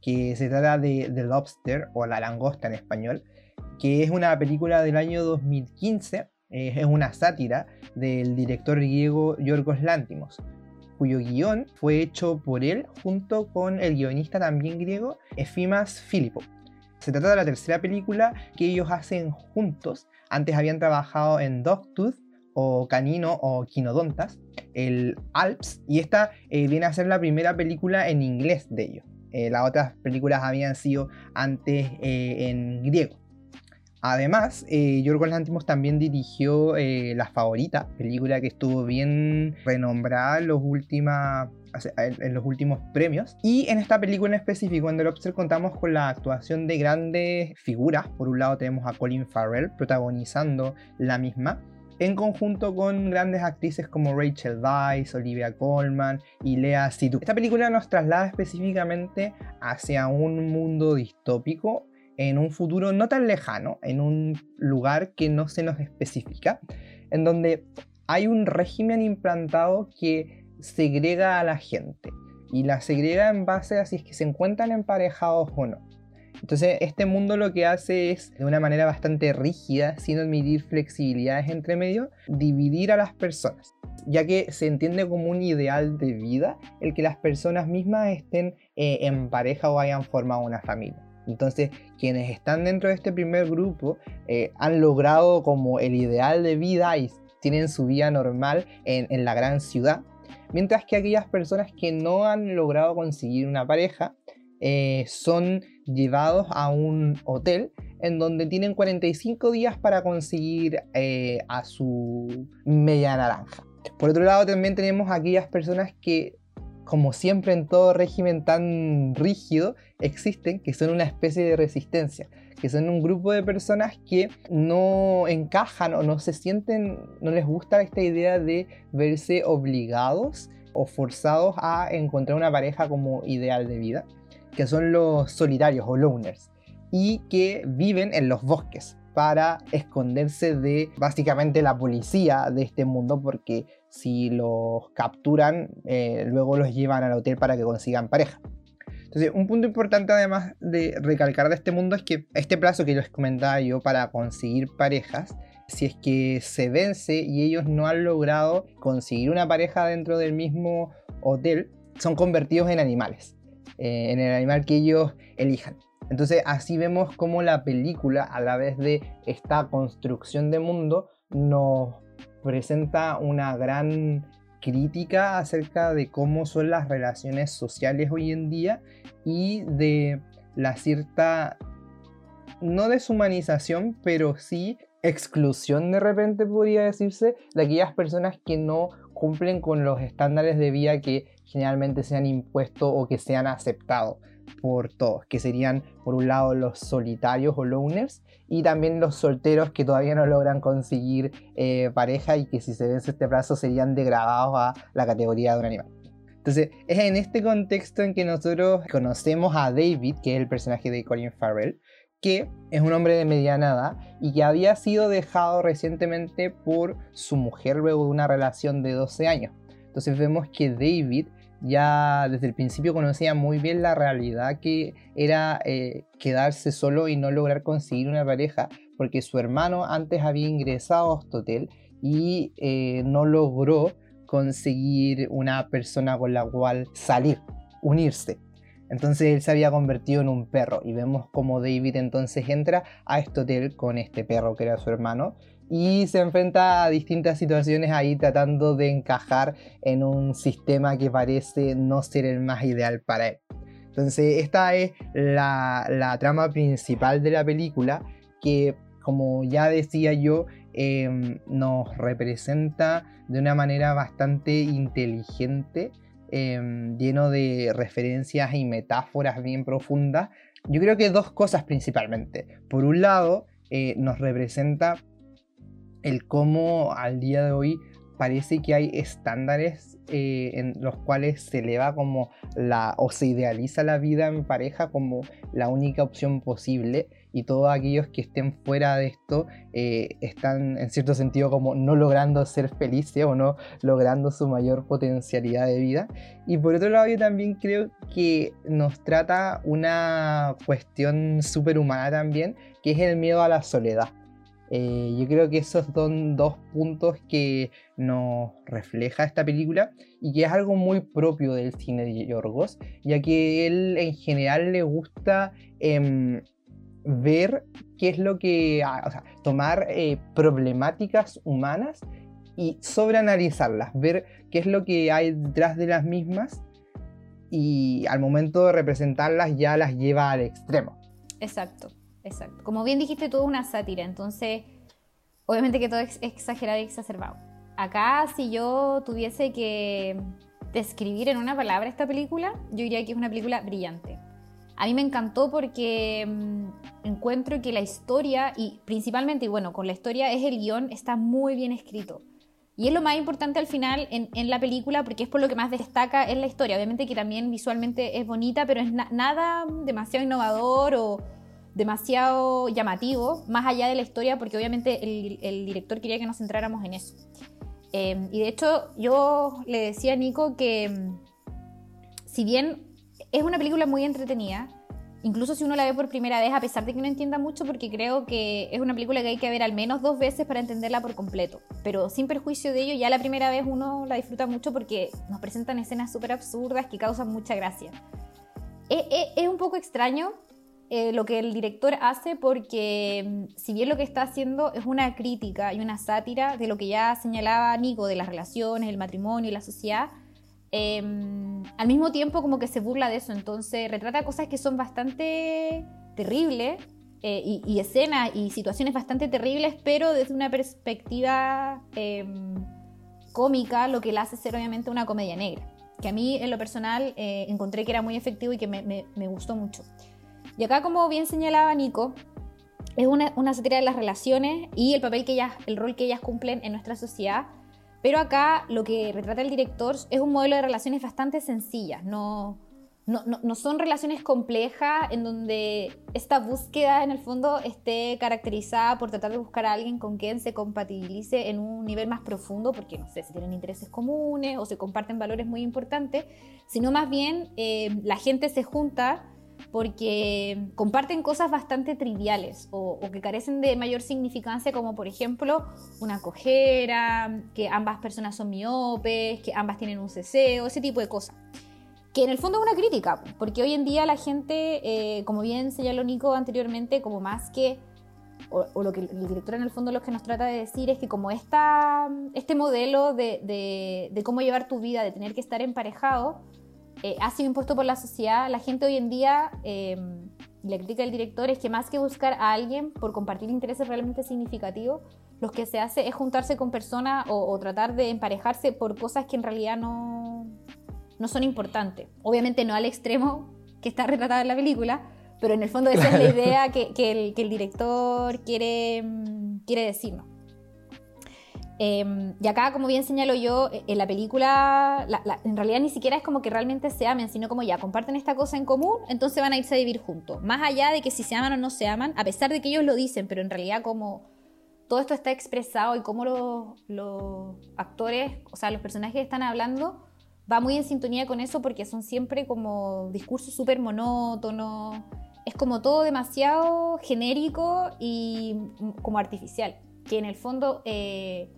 que se trata de The Lobster o La Langosta en español, que es una película del año 2015, eh, es una sátira del director griego Yorgos Lántimos, cuyo guion fue hecho por él junto con el guionista también griego Efimas Filippo. Se trata de la tercera película que ellos hacen juntos. Antes habían trabajado en Dogtooth o Canino o Quinodontas, el Alps, y esta eh, viene a ser la primera película en inglés de ellos. Eh, las otras películas habían sido antes eh, en griego. Además, eh, Yorgos Lantimos también dirigió eh, La Favorita, película que estuvo bien renombrada en los, últimos premios. Y en esta película en específico, en The Lobster, contamos con la actuación de grandes figuras. Por un lado tenemos a Colin Farrell protagonizando la misma, en conjunto con grandes actrices como Rachel Weisz, Olivia Colman y Lea Seydoux. Esta película nos traslada específicamente hacia un mundo distópico en un futuro no tan lejano, en un lugar que no se nos especifica, en donde hay un régimen implantado que segrega a la gente y la segrega en base a si es que se encuentran emparejados o no. Entonces, este mundo lo que hace es, de una manera bastante rígida, sin admitir flexibilidades entre medio, dividir a las personas, ya que se entiende como un ideal de vida el que las personas mismas estén eh, en pareja o hayan formado una familia. Entonces, quienes están dentro de este primer grupo eh, han logrado como el ideal de vida y tienen su vida normal en, la gran ciudad, mientras que aquellas personas que no han logrado conseguir una pareja eh, son llevados a un hotel en donde tienen 45 días para conseguir eh, a su media naranja. Por otro lado, también tenemos aquellas personas que, como siempre en todo régimen tan rígido, existen, que son una especie de resistencia, que son un grupo de personas que no encajan o no se sienten, no les gusta esta idea de verse obligados o forzados a encontrar una pareja como ideal de vida que son los solitarios o loners, y que viven en los bosques para esconderse de básicamente la policía de este mundo, porque si los capturan, eh, luego los llevan al hotel para que consigan pareja. Entonces, un punto importante además de recalcar de este mundo es que este plazo que les comentaba yo para conseguir parejas, si es que se vence y ellos no han logrado conseguir una pareja dentro del mismo hotel, son convertidos en animales. Eh, en el animal que ellos elijan. Entonces así vemos cómo la película, a la vez de esta construcción de mundo, nos presenta una gran crítica acerca de cómo son las relaciones sociales hoy en día y de la cierta, no deshumanización, pero sí exclusión de repente podría decirse de aquellas personas que no cumplen con los estándares de vida que generalmente se han impuesto o que se han aceptado por todos, que serían por un lado los solitarios o loners y también los solteros que todavía no logran conseguir eh, pareja y que si se vence este plazo serían degradados a la categoría de un animal. Entonces es en este contexto en que nosotros conocemos a David, que es el personaje de Colin Farrell, que es un hombre de mediana edad y que había sido dejado recientemente por su mujer luego de una relación de 12 años. Entonces vemos que David ya desde el principio conocía muy bien la realidad que era eh, quedarse solo y no lograr conseguir una pareja, porque su hermano antes había ingresado a este hotel y eh, no logró conseguir una persona con la cual salir, unirse. Entonces él se había convertido en un perro y vemos como David entonces entra a este hotel con este perro que era su hermano y se enfrenta a distintas situaciones ahí tratando de encajar en un sistema que parece no ser el más ideal para él. Entonces esta es la, trama principal de la película que como ya decía yo em, nos representa de una manera bastante inteligente Em, lleno de referencias y metáforas bien profundas. Yo creo que dos cosas principalmente. Por un lado, eh, nos representa el cómo al día de hoy parece que hay estándares eh, en los cuales se eleva como la o se idealiza la vida en pareja como la única opción posible y todos aquellos que estén fuera de esto eh, están en cierto sentido como no logrando ser felices o no logrando su mayor potencialidad de vida. Y por otro lado yo también creo que nos trata una cuestión superhumana también, que es el miedo a la soledad. Eh, yo creo que esos son dos puntos que nos refleja esta película y que es algo muy propio del cine de Yorgos, ya que él en general le gusta em, ver qué es lo que, ah, o sea, tomar eh, problemáticas humanas y sobreanalizarlas, ver qué es lo que hay detrás de las mismas y al momento de representarlas ya las lleva al extremo. Exacto, exacto. Como bien dijiste, todo es una sátira, entonces obviamente que todo es exagerado y exacerbado. Acá si yo tuviese que describir en una palabra esta película, yo diría que es una película brillante. A mí me encantó porque mm, encuentro que la historia, y principalmente, y bueno, con la historia es el guion, está muy bien escrito. Y es lo más importante al final en, la película porque es por lo que más destaca en la historia. Obviamente que también visualmente es bonita, pero es nada demasiado innovador o demasiado llamativo, más allá de la historia, porque obviamente el, el director quería que nos centráramos en eso. Em, y de hecho, yo le decía a Nico que em, si bien es una película muy entretenida, incluso si uno la ve por primera vez, a pesar de que no entienda mucho, porque creo que es una película que hay que ver al menos dos veces para entenderla por completo. Pero sin perjuicio de ello, ya la primera vez uno la disfruta mucho porque nos presentan escenas súper absurdas que causan mucha gracia. Es, un poco extraño eh, lo que el director hace porque mm, si bien lo que está haciendo es una crítica y una sátira de lo que ya señalaba Nico, de las relaciones, el matrimonio y la sociedad, Em, al mismo tiempo como que se burla de eso, entonces retrata cosas que son bastante terribles eh, y, escenas y situaciones bastante terribles, pero desde una perspectiva em, cómica, lo que la hace ser obviamente una comedia negra, que a mí en lo personal eh, encontré que era muy efectivo y que me, gustó mucho. Y acá, como bien señalaba Nico, es una, una sátira de las relaciones y el papel que ellas, el rol que ellas cumplen en nuestra sociedad. Pero acá lo que retrata el director es un modelo de relaciones bastante sencillas, no, no, son relaciones complejas en donde esta búsqueda en el fondo esté caracterizada por tratar de buscar a alguien con quien se compatibilice en un nivel más profundo, porque no sé si tienen intereses comunes o se comparten valores muy importantes, sino más bien eh, la gente se junta porque comparten cosas bastante triviales o, que carecen de mayor significancia, como por ejemplo una cojera, que ambas personas son miopes, que ambas tienen un ceseo, ese tipo de cosas. Que en el fondo es una crítica, porque hoy en día la gente, eh, como bien señaló Nico anteriormente, como más que, o, lo que el director en el fondo lo que nos trata de decir es que como esta, este modelo de, de cómo llevar tu vida, de tener que estar emparejado, eh, ha sido impuesto por la sociedad, la gente hoy en día, eh, le critica el director, es que más que buscar a alguien por compartir intereses realmente significativos, lo que se hace es juntarse con personas o, tratar de emparejarse por cosas que en realidad no, no son importantes. Obviamente no al extremo que está retratada en la película, pero en el fondo esa es la idea que, que, el, que el, director quiere, mm, quiere decirnos. Em, y acá, como bien señalo yo, e, en la película, en realidad ni siquiera es como que realmente se amen, sino como ya comparten esta cosa en común, entonces van a irse a vivir juntos. Más allá de que si se aman o no se aman, a pesar de que ellos lo dicen, pero en realidad como todo esto está expresado y cómo los, actores, o sea, los personajes están hablando, va muy en sintonía con eso porque son siempre como discursos súper monótonos, es como todo demasiado genérico y mm, como artificial, que en el fondo... Eh,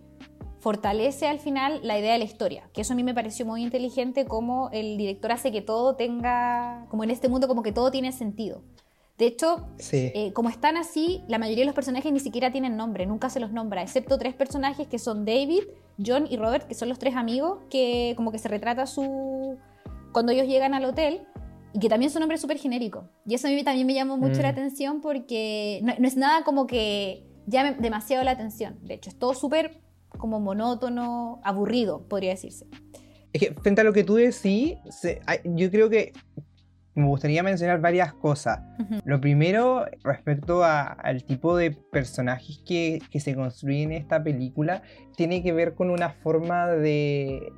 fortalece al final la idea de la historia, que eso a mí me pareció muy inteligente como el director hace que todo tenga, como en este mundo, como que todo tiene sentido. De hecho, eh, como están así, la mayoría de los personajes ni siquiera tienen nombre, nunca se los nombra, excepto tres personajes que son David, John y Robert, que son los tres amigos, que como que se retrata su... cuando ellos llegan al hotel, y que también son nombres súper genéricos. Y eso a mí también me llamó mucho la mm. atención porque no, no, es nada como que llame demasiado la atención. De hecho, es todo súper como monótono, aburrido, podría decirse. Es que frente a lo que tú decís, yo creo que me gustaría mencionar varias cosas. Lo primero, respecto al tipo de personajes que, se construyen en esta película, tiene que ver con una forma de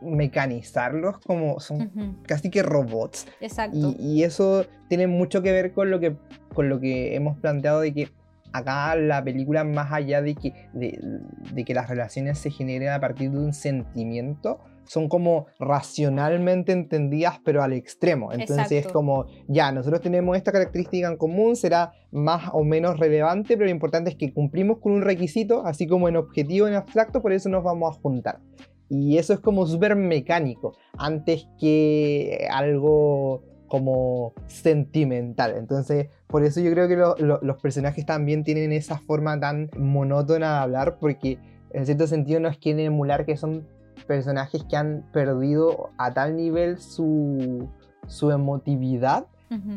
mecanizarlos como son casi que robots. Exacto. Y, y, eso tiene mucho que ver con lo que, con lo que hemos planteado de que acá la película, más allá de que, de, que las relaciones se generen a partir de un sentimiento, son como racionalmente entendidas, pero al extremo. Entonces es como, ya, nosotros tenemos esta característica en común, será más o menos relevante, pero lo importante es que cumplimos con un requisito, así como en objetivo, en abstracto, por eso nos vamos a juntar. Y eso es como súper mecánico, antes que algo como sentimental. Entonces, por eso yo creo que los personajes también tienen esa forma tan monótona de hablar, porque en cierto sentido nos quieren emular que son personajes que han perdido a tal nivel su, su emotividad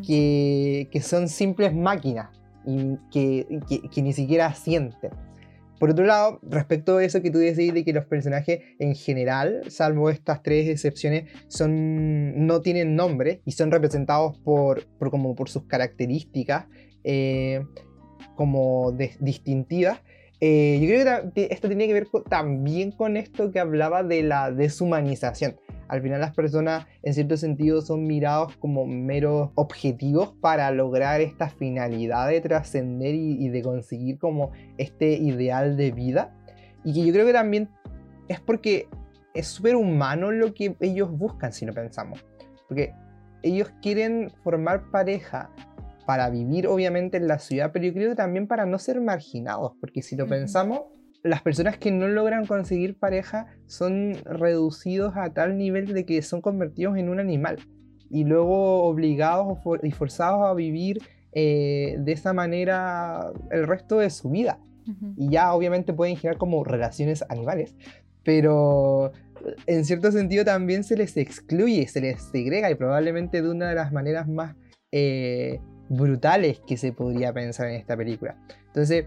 que, que, son simples máquinas y que, que ni siquiera sienten. Por otro lado, respecto a eso que tú decís de que los personajes en general, salvo estas tres excepciones, son, no tienen nombre y son representados por, como por sus características eh, como distintivas, eh, yo creo que esto tiene que ver también con esto que hablaba de la deshumanización. Al final las personas en cierto sentido son mirados como meros objetivos para lograr esta finalidad de trascender y, de conseguir como este ideal de vida. Y que yo creo que también es porque es súper humano lo que ellos buscan, si lo pensamos. Porque ellos quieren formar pareja para vivir obviamente en la ciudad, pero yo creo también para no ser marginados, porque si lo pensamos, las personas que no logran conseguir pareja son reducidos a tal nivel de que son convertidos en un animal y luego obligados y forzados a vivir eh, de esa manera el resto de su vida. Y ya obviamente pueden generar como relaciones animales, pero en cierto sentido también se les excluye, se les segrega y probablemente de una de las maneras más eh, brutales que se podría pensar en esta película. Entonces,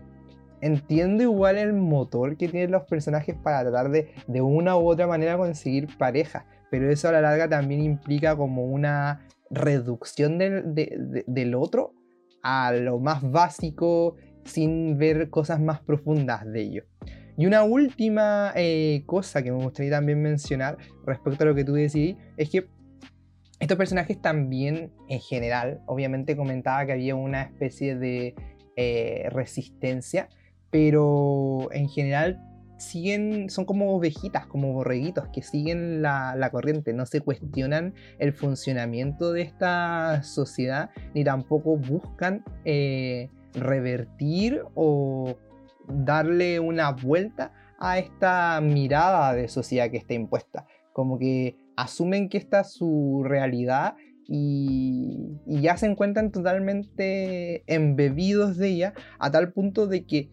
entiendo igual el motor que tienen los personajes para tratar de de una u otra manera conseguir pareja, pero eso a la larga también implica como una reducción del, otro a lo más básico sin ver cosas más profundas de ello. Y una última eh, cosa que me gustaría también mencionar respecto a lo que tú decís es que estos personajes también, en general, obviamente comentaba que había una especie de eh, resistencia, pero en general siguen, son como ovejitas, como borreguitos que siguen la, corriente, no se cuestionan el funcionamiento de esta sociedad, ni tampoco buscan eh, revertir o darle una vuelta a esta mirada de sociedad que está impuesta. Como que asumen que esta es su realidad y, ya se encuentran totalmente embebidos de ella a tal punto de que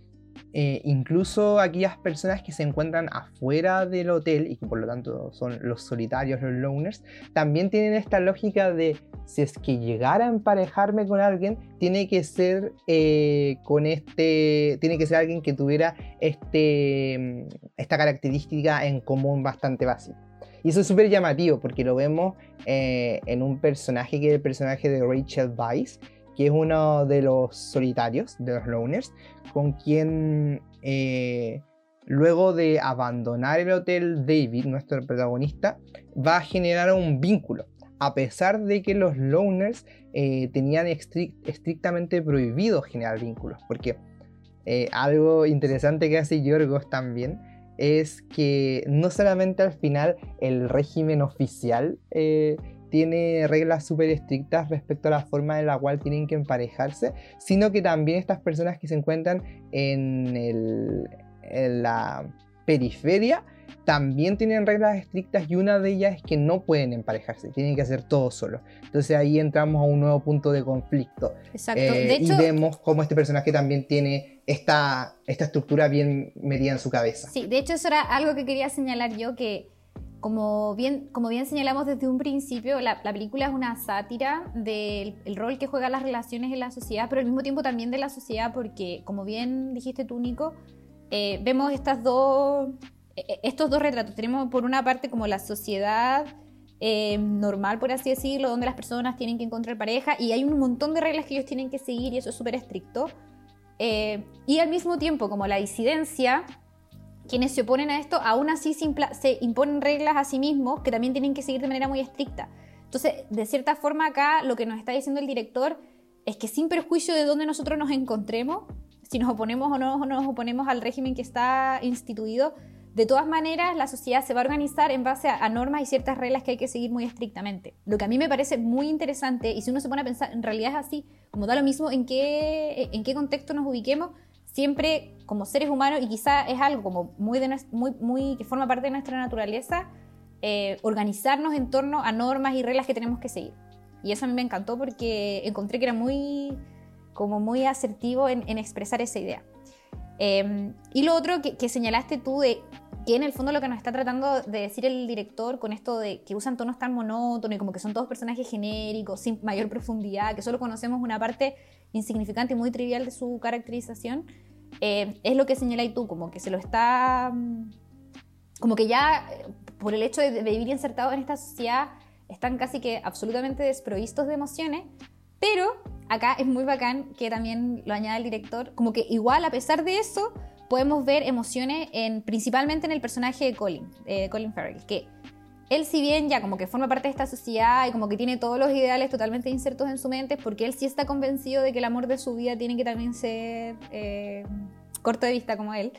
eh, incluso aquellas personas que se encuentran afuera del hotel y que por lo tanto son los solitarios, los loners, también tienen esta lógica de si es que llegara a emparejarme con alguien, tiene que ser eh, con este, tiene que ser alguien que tuviera este, esta característica en común bastante básica. Y eso es súper llamativo porque lo vemos eh, en un personaje que es el personaje de Rachel Weisz, que es uno de los solitarios, de los loners, con quien eh, luego de abandonar el hotel David, nuestro protagonista, va a generar un vínculo. A pesar de que los loners eh, tenían estrictamente prohibido generar vínculos. Porque algo interesante que hace Yorgos también es que no solamente al final el régimen oficial eh, tiene reglas súper estrictas respecto a la forma en la cual tienen que emparejarse, sino que también estas personas que se encuentran en, en la periferia también tienen reglas estrictas y una de ellas es que no pueden emparejarse, tienen que hacer todo solo. Entonces ahí entramos a un nuevo punto de conflicto. Exacto. Eh, y vemos cómo este personaje también tiene esta, esta estructura bien metida en su cabeza. Sí, de hecho eso era algo que quería señalar yo, que como bien, como bien señalamos desde un principio, la, película es una sátira del rol que juegan las relaciones en la sociedad, pero al mismo tiempo también de la sociedad, porque como bien dijiste tú, Nico, eh, vemos estas dos e, e, estos dos retratos. Tenemos por una parte como la sociedad eh, normal, por así decirlo, donde las personas tienen que encontrar pareja y hay un montón de reglas que ellos tienen que seguir y eso es súper estricto. Eh, y al mismo tiempo, como la disidencia, quienes se oponen a esto, aún así se, imponen reglas a sí mismos que también tienen que seguir de manera muy estricta. Entonces, de cierta forma acá lo que nos está diciendo el director es que sin perjuicio de dónde nosotros nos encontremos, si nos oponemos o no nos oponemos al régimen que está instituido, de todas maneras, la sociedad se va a organizar en base a, normas y ciertas reglas que hay que seguir muy estrictamente. Lo que a mí me parece muy interesante, y si uno se pone a pensar, en realidad es así, como da lo mismo en qué, en qué contexto nos ubiquemos, siempre como seres humanos, y quizá es algo como muy, de, muy, muy que forma parte de nuestra naturaleza, eh, organizarnos en torno a normas y reglas que tenemos que seguir. Y eso a mí me encantó porque encontré que era muy, como muy asertivo en, expresar esa idea. Em, y lo otro que, que, señalaste tú de que en el fondo lo que nos está tratando de decir el director con esto de que usan tonos tan monótonos y como que son todos personajes genéricos, sin mayor profundidad, que solo conocemos una parte insignificante y muy trivial de su caracterización, eh, es lo que señala tú, como que se lo está, mm, como que ya eh, por el hecho de, vivir insertados en esta sociedad, están casi que absolutamente desprovistos de emociones, pero acá es muy bacán que también lo añade el director, como que igual a pesar de eso, podemos ver emociones en, principalmente en el personaje de Colin, eh, Colin Farrell, que él si bien ya como que forma parte de esta sociedad y como que tiene todos los ideales totalmente insertos en su mente, porque él sí está convencido de que el amor de su vida tiene que también ser eh, corto de vista como él,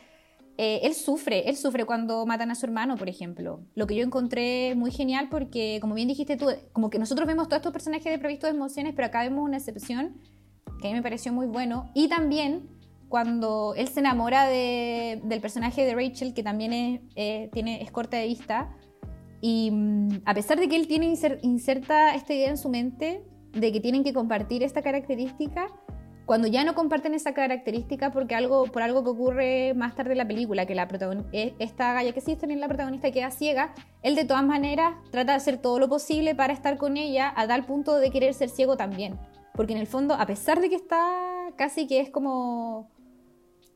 eh, él sufre, él sufre cuando matan a su hermano, por ejemplo. Lo que yo encontré muy genial porque, como bien dijiste tú, como que nosotros vemos todos estos personajes de previstos de emociones, pero acá vemos una excepción que a mí me pareció muy bueno. Y también cuando él se enamora del personaje de Rachel, que también es, eh, tiene, es corta de vista, y mm, a pesar de que él tiene inserta esta idea en su mente de que tienen que compartir esta característica, cuando ya no comparten esa característica porque algo, por algo que ocurre más tarde en la película, que la e, esta galla que sí también la protagonista queda ciega, él de todas maneras trata de hacer todo lo posible para estar con ella a tal punto de querer ser ciego también. Porque en el fondo, a pesar de que está casi que es como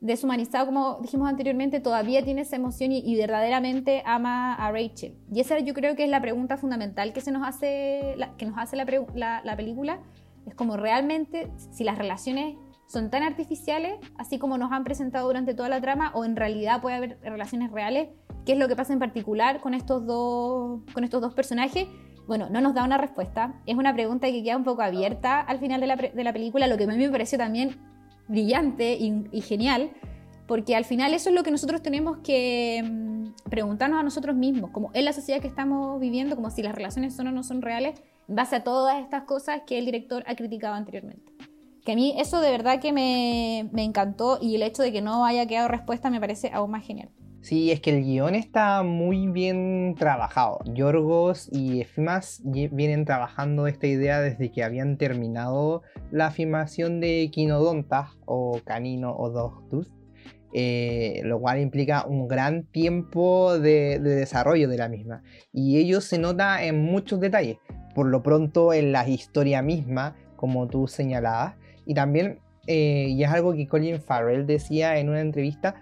deshumanizado, como dijimos anteriormente, todavía tiene esa emoción y, verdaderamente ama a Rachel. Y esa yo creo que es la pregunta fundamental que, se nos hace, la, que nos hace la, la, película. Es como realmente si las relaciones son tan artificiales, así como nos han presentado durante toda la trama, o en realidad puede haber relaciones reales. ¿Qué es lo que pasa en particular con estos dos, con estos dos personajes? Bueno, no nos da una respuesta. Es una pregunta que queda un poco abierta al final de la, de la película, lo que a mí me pareció también brillante y, genial, porque al final eso es lo que nosotros tenemos que mm, preguntarnos a nosotros mismos, como en la sociedad que estamos viviendo, como si las relaciones son o no son reales, en base a todas estas cosas que el director ha criticado anteriormente. Que a mí eso de verdad que me encantó y el hecho de que no haya quedado respuesta me parece aún más genial. Sí, es que el guion está muy bien trabajado. Yorgos y Efimas vienen trabajando esta idea desde que habían terminado la filmación de Quinodontas o Canino o Dogtooth, eh, lo cual implica un gran tiempo de, desarrollo de la misma. Y ello se nota en muchos detalles. Por lo pronto en la historia misma, como tú señalabas. Y también, eh, y es algo que Colin Farrell decía en una entrevista,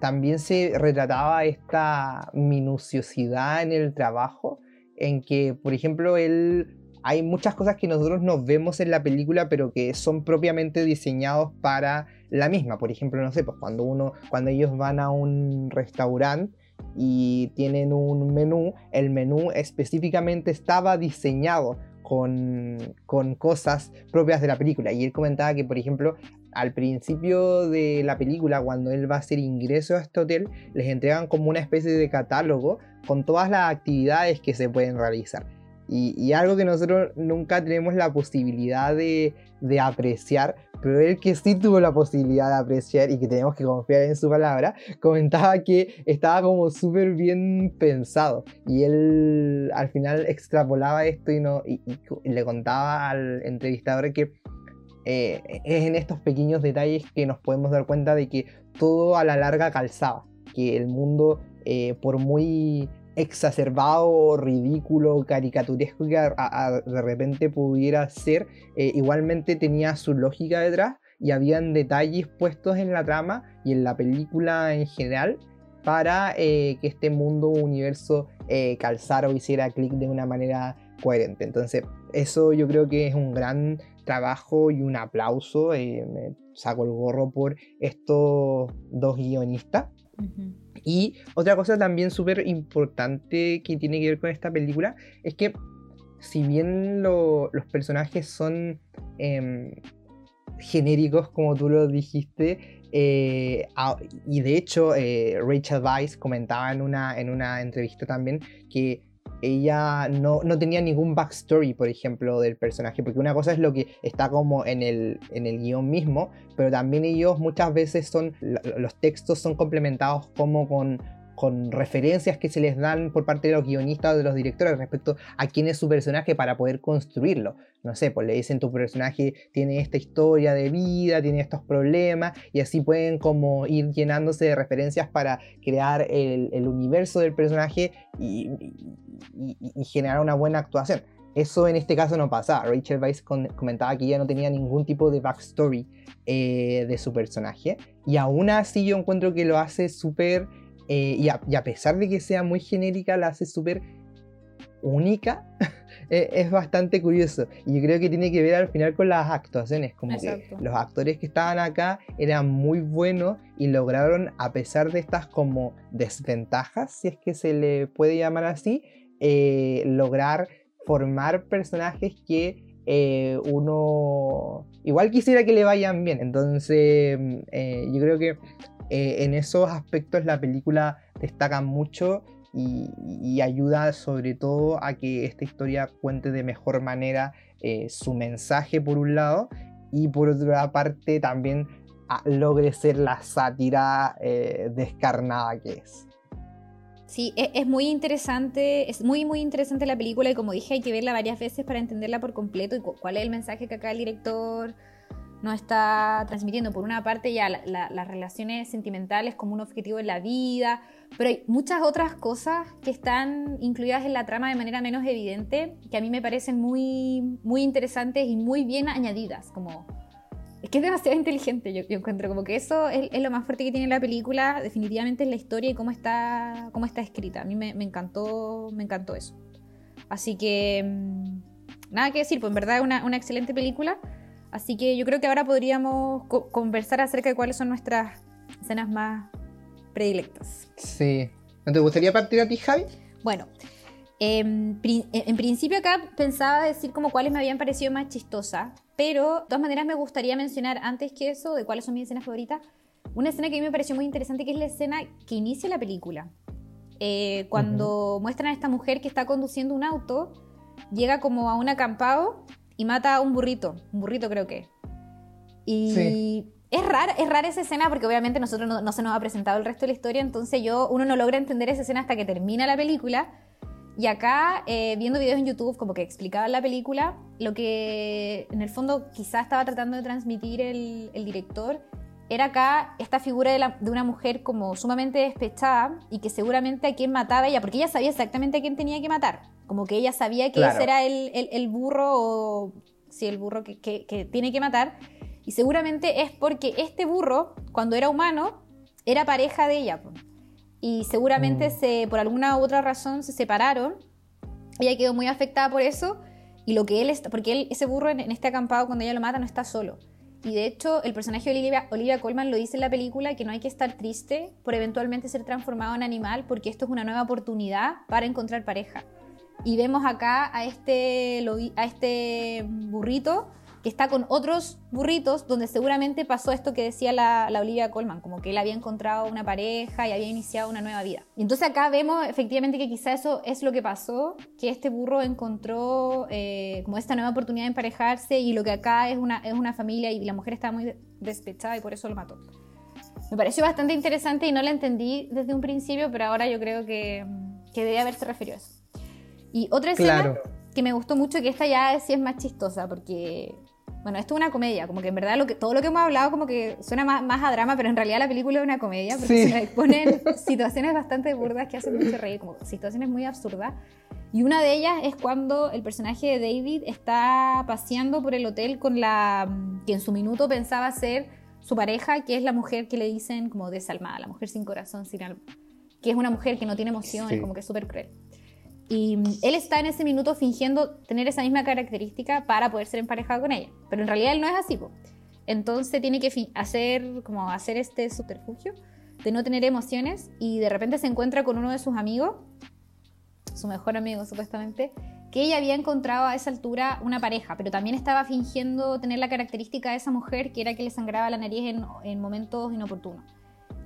también se retrataba esta minuciosidad en el trabajo, en que, por ejemplo, él, hay muchas cosas que nosotros nos vemos en la película, pero que son propiamente diseñados para la misma. Por ejemplo, no sé, pues cuando uno, cuando ellos van a un restaurante y tienen un menú, el menú específicamente estaba diseñado con, con, cosas propias de la película. Y él comentaba que, por ejemplo, al principio de la película, cuando él va a hacer ingreso a este hotel, les entregan como una especie de catálogo con todas las actividades que se pueden realizar. Y, algo que nosotros nunca tenemos la posibilidad de, de, apreciar, pero él que sí tuvo la posibilidad de apreciar y que tenemos que confiar en su palabra, comentaba que estaba como súper bien pensado. Y él al final extrapolaba esto y, no, y le contaba al entrevistador que eh, es en estos pequeños detalles que nos podemos dar cuenta de que todo a la larga calzaba, que el mundo, eh, por muy exacerbado, ridículo, caricaturesco que de repente pudiera ser, eh, igualmente tenía su lógica detrás y habían detalles puestos en la trama y en la película en general para que este mundo, universo, calzara o hiciera clic de una manera coherente. Entonces, eso yo creo que es un gran trabajo y un aplauso. Eh, me saco el gorro por estos dos guionistas. Y otra cosa también súper importante que tiene que ver con esta película es que si bien los personajes son em, genéricos, como tú lo dijiste, eh, y de hecho eh, Rachel Weisz comentaba en una, en una entrevista también que ella no, tenía ningún backstory, por ejemplo, del personaje, porque una cosa es lo que está como en el, en el guion mismo, pero también ellos muchas veces son, los textos son complementados como con con referencias que se les dan por parte de los guionistas o de los directores respecto a quién es su personaje para poder construirlo. No sé, pues le dicen tu personaje tiene esta historia de vida, tiene estos problemas, y así pueden como ir llenándose de referencias para crear el, universo del personaje y, generar una buena actuación. Eso en este caso no pasa. Rachel Weisz comentaba que ella no tenía ningún tipo de backstory eh, de su personaje. Y aún así yo encuentro que lo hace súper eh, y, a, pesar de que sea muy genérica, la hace súper única. Eh, es bastante curioso. Y yo creo que tiene que ver al final con las actuaciones. Como que los actores que estaban acá eran muy buenos y lograron, a pesar de estas como desventajas, si es que se le puede llamar así, eh, lograr formar personajes que uno igual quisiera que le vayan bien. Entonces, yo creo que eh, en esos aspectos la película destaca mucho y, ayuda sobre todo a que esta historia cuente de mejor manera eh, su mensaje por un lado y por otra parte también logre ser la sátira eh, descarnada que es. Sí, es, es, muy interesante, es muy muy interesante la película y como dije hay que verla varias veces para entenderla por completo y cuál es el mensaje que acá el director nos está transmitiendo. Por una parte ya las relaciones sentimentales como un objetivo en la vida, pero hay muchas otras cosas que están incluidas en la trama de manera menos evidente que a mí me parecen muy, muy interesantes y muy bien añadidas, como es que es demasiado inteligente, yo, encuentro como que eso es, lo más fuerte que tiene la película, definitivamente es la historia y cómo está, cómo está escrita. A mí me, encantó, me encantó eso. Así que, mm, nada que decir, pues en verdad es una, una, excelente película. Así que yo creo que ahora podríamos conversar acerca de cuáles son nuestras escenas más predilectas. Sí. ¿No te gustaría partir a ti, Javi? Bueno, en, en principio acá pensaba decir como cuáles me habían parecido más chistosas, pero de todas maneras me gustaría mencionar antes que eso de cuáles son mis escenas favoritas, una escena que a mí me pareció muy interesante que es la escena que inicia la película. Eh, cuando muestran a esta mujer que está conduciendo un auto, llega como a un acampado y mata a un burrito, un burrito creo que. Y es rara, es rara esa escena porque obviamente nosotros no, no, se nos ha presentado el resto de la historia, entonces yo, uno no logra entender esa escena hasta que termina la película y acá, eh, viendo videos en YouTube como que explicaban la película, lo que en el fondo quizás estaba tratando de transmitir el, director era acá esta figura de, una mujer como sumamente despechada y que seguramente a quien mataba ella, porque ella sabía exactamente a quién tenía que matar. Como que ella sabía que ese era el, burro o sí, el burro que, que tiene que matar. Y seguramente es porque este burro, cuando era humano, era pareja de ella y seguramente mm. se, por alguna u otra razón se separaron. Ella quedó muy afectada por eso y lo que él está, porque él, ese burro en, este acampado cuando ella lo mata no está solo. Y de hecho el personaje de Olivia, Olivia Colman lo dice en la película que no hay que estar triste por eventualmente ser transformado en animal porque esto es una nueva oportunidad para encontrar pareja. Y vemos acá a este, a este burrito que está con otros burritos donde seguramente pasó esto que decía la, Olivia Colman, como que él había encontrado una pareja y había iniciado una nueva vida. Y entonces acá vemos efectivamente que quizá eso es lo que pasó, que este burro encontró eh, como esta nueva oportunidad de emparejarse y lo que acá es una, es una familia y la mujer está muy despechada y por eso lo mató. Me pareció bastante interesante y no la entendí desde un principio, pero ahora yo creo que, que debe haberse referido a eso. Y otra escena que me gustó mucho, que esta ya sí es más chistosa, porque bueno, esto es una comedia, como que en verdad lo que, todo lo que hemos hablado como que suena más, a drama, pero en realidad la película es una comedia, porque se nos exponen situaciones bastante burdas que hacen mucho reír, como situaciones muy absurdas. Y una de ellas es cuando el personaje de David está paseando por el hotel con la que en su minuto pensaba ser su pareja, que es la mujer que le dicen como desalmada, la mujer sin corazón, sin alma, que es una mujer que no tiene emociones, como que es súper cruel. Y él está en ese minuto fingiendo tener esa misma característica para poder ser emparejado con ella. Pero en realidad él no es así. Entonces tiene que hacer, como hacer este subterfugio de no tener emociones y de repente se encuentra con uno de sus amigos, su mejor amigo supuestamente, que ella había encontrado a esa altura una pareja, pero también estaba fingiendo tener la característica de esa mujer que era que le sangraba la nariz en, en momentos inoportunos.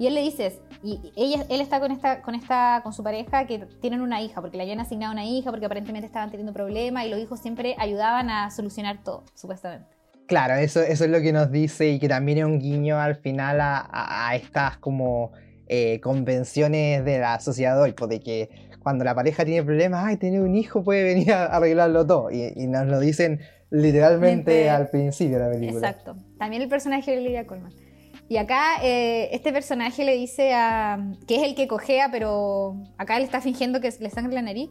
Y él le dice, y ella, él está con esta, con esta, con su pareja que tienen una hija, porque le habían asignado una hija, porque aparentemente estaban teniendo problemas y los hijos siempre ayudaban a solucionar todo, supuestamente. Claro, eso, eso es lo que nos dice y que también es un guiño al final a, a, estas como eh, convenciones de la sociedad hoy, pues, de que cuando la pareja tiene problemas, ay, tener un hijo puede venir a arreglarlo todo. Y, nos lo dicen literalmente al principio de la película. Exacto. También el personaje de Lidia Colman. Y acá eh, este personaje le dice a. que es el que cojea, pero acá él está fingiendo que le sangra la nariz.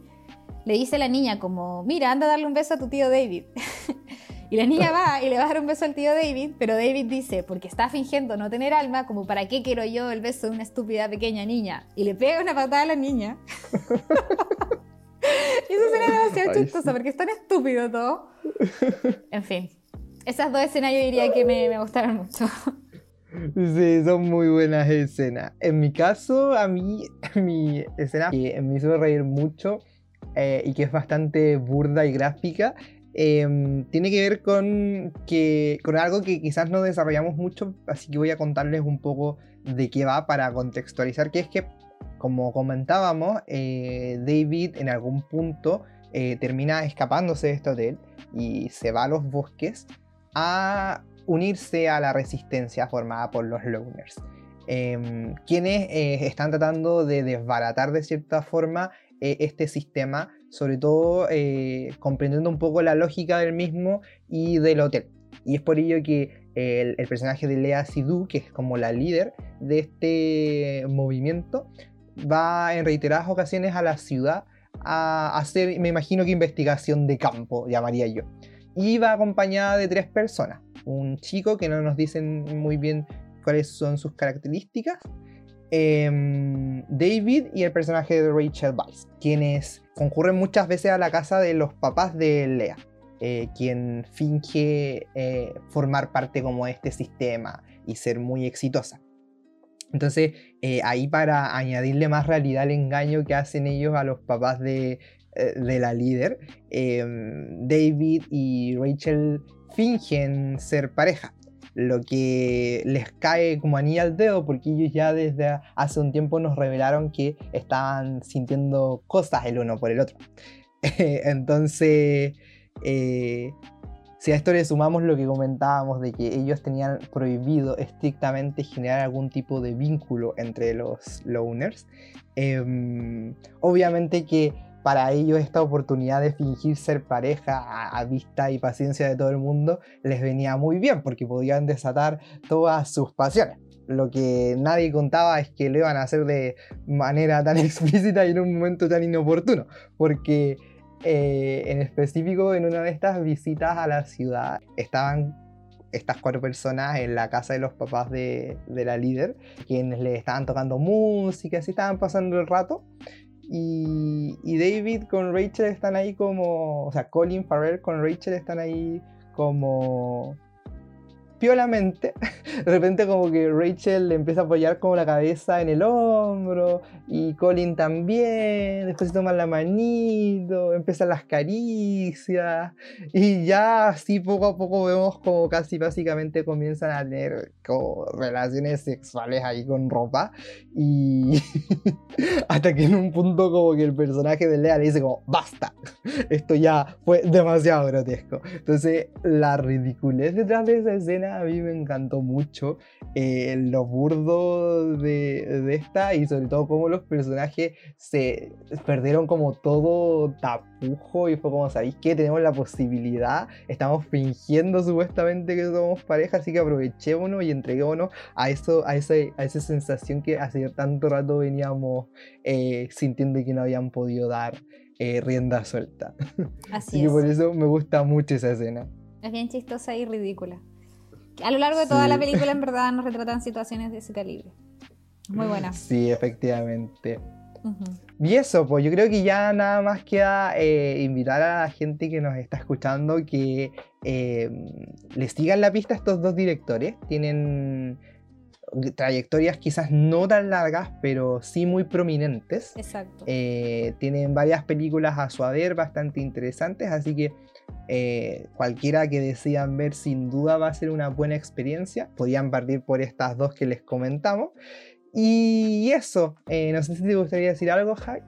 Le dice a la niña, como, mira, anda a darle un beso a tu tío David. y la niña va y le va a dar un beso al tío David, pero David dice, porque está fingiendo no tener alma, como, ¿para qué quiero yo el beso de una estúpida pequeña niña? Y le pega una patada a la niña. y eso suena demasiado chistoso, porque es tan estúpido todo. En fin, esas dos escenas yo diría que me, me gustaron mucho. Sí, son muy buenas escenas. En mi caso, a mí, mi escena que me hizo reír mucho eh, y que es bastante burda y gráfica em, tiene que ver con, que, con algo que quizás no desarrollamos mucho, así que voy a contarles un poco de qué va para contextualizar, que es que, como comentábamos, eh, David en algún punto eh, termina escapándose de este hotel y se va a los bosques a unirse a la resistencia formada por los Loners. Em, quienes eh, están tratando de desbaratar de cierta forma eh, este sistema, sobre todo eh, comprendiendo un poco la lógica del mismo y del hotel. Y es por ello que el, personaje de Lea Sidhu, que es como la líder de este movimiento, va en reiteradas ocasiones a la ciudad a hacer, me imagino que investigación de campo, llamaría yo. Y va acompañada de tres personas. Un chico que no nos dicen muy bien cuáles son sus características. Em, David y el personaje de Rachel Weisz, quienes concurren muchas veces a la casa de los papás de Lea, eh, quien finge eh, formar parte como de este sistema y ser muy exitosa. Entonces, eh, ahí para añadirle más realidad al engaño que hacen ellos a los papás de, de la líder, em, David y Rachel fingen ser pareja lo que les cae como anilla al dedo porque ellos ya desde hace un tiempo nos revelaron que estaban sintiendo cosas el uno por el otro. Entonces, eh, si a esto le sumamos lo que comentábamos de que ellos tenían prohibido estrictamente generar algún tipo de vínculo entre los loners, em, obviamente que para ellos esta oportunidad de fingir ser pareja a, vista y paciencia de todo el mundo les venía muy bien porque podían desatar todas sus pasiones. Lo que nadie contaba es que lo iban a hacer de manera tan explícita y en un momento tan inoportuno, porque eh, en específico en una de estas visitas a la ciudad estaban estas cuatro personas en la casa de los papás de, de la líder, quienes le estaban tocando música, así estaban pasando el rato. Y, David con Rachel están ahí como, o sea, Colin Farrell con Rachel están ahí como piolamente, de repente como que Rachel le empieza a apoyar como la cabeza en el hombro y Colin también, después se toman la manito, empiezan las caricias y ya así poco a poco vemos como casi básicamente comienzan a tener como relaciones sexuales ahí con ropa y hasta que en un punto como que el personaje de Lea le dice como basta, esto ya fue demasiado grotesco. Entonces la ridiculez detrás de esa escena a mí me encantó mucho eh, lo burdo de, esta y sobre todo cómo los personajes se perdieron como todo tapujo y fue como, ¿sabéis qué? Tenemos la posibilidad, estamos fingiendo supuestamente que somos pareja, así que aprovechémonos y entreguémonos a, eso, a, ese, a esa sensación que hace tanto rato veníamos eh, sintiendo que no habían podido dar eh, rienda suelta. Así y por eso me gusta mucho esa escena. Es bien chistosa y ridícula a lo largo de toda la película en verdad nos retratan situaciones de ese calibre. Muy buena. Sí, efectivamente. Y eso, pues yo creo que ya nada más queda eh, invitar a la gente que nos está escuchando que eh, les sigan la pista a estos dos directores. Tienen trayectorias quizás no tan largas, pero sí muy prominentes. Exacto. Eh, tienen varias películas a su haber bastante interesantes, así que eh, cualquiera que decidan ver sin duda va a ser una buena experiencia. Podrían partir por estas dos que les comentamos. Y eso, eh, no sé si te gustaría decir algo, Jai.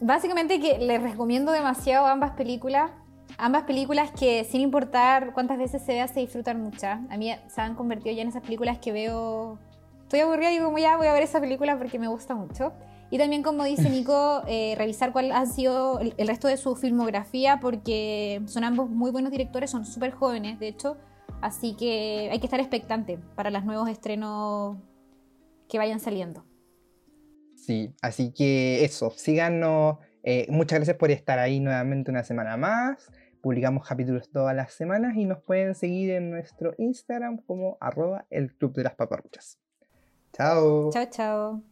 Básicamente que les recomiendo demasiado ambas películas. Ambas películas que sin importar cuántas veces se vea se disfrutan mucho. A mí se han convertido ya en esas películas que veo... Estoy aburrida y digo, ya voy a ver esa película porque me gusta mucho. Y también, como dice Nico, eh, revisar cuál ha sido el, resto de su filmografía, porque son ambos muy buenos directores, son súper jóvenes, de hecho. Así que hay que estar expectante para los nuevos estrenos que vayan saliendo. Sí, así que eso, síganos. Eh, muchas gracias por estar ahí nuevamente una semana más. Publicamos capítulos todas las semanas y nos pueden seguir en nuestro Instagram como arroba el Club de las Paparruchas. Chao. Chao, chao.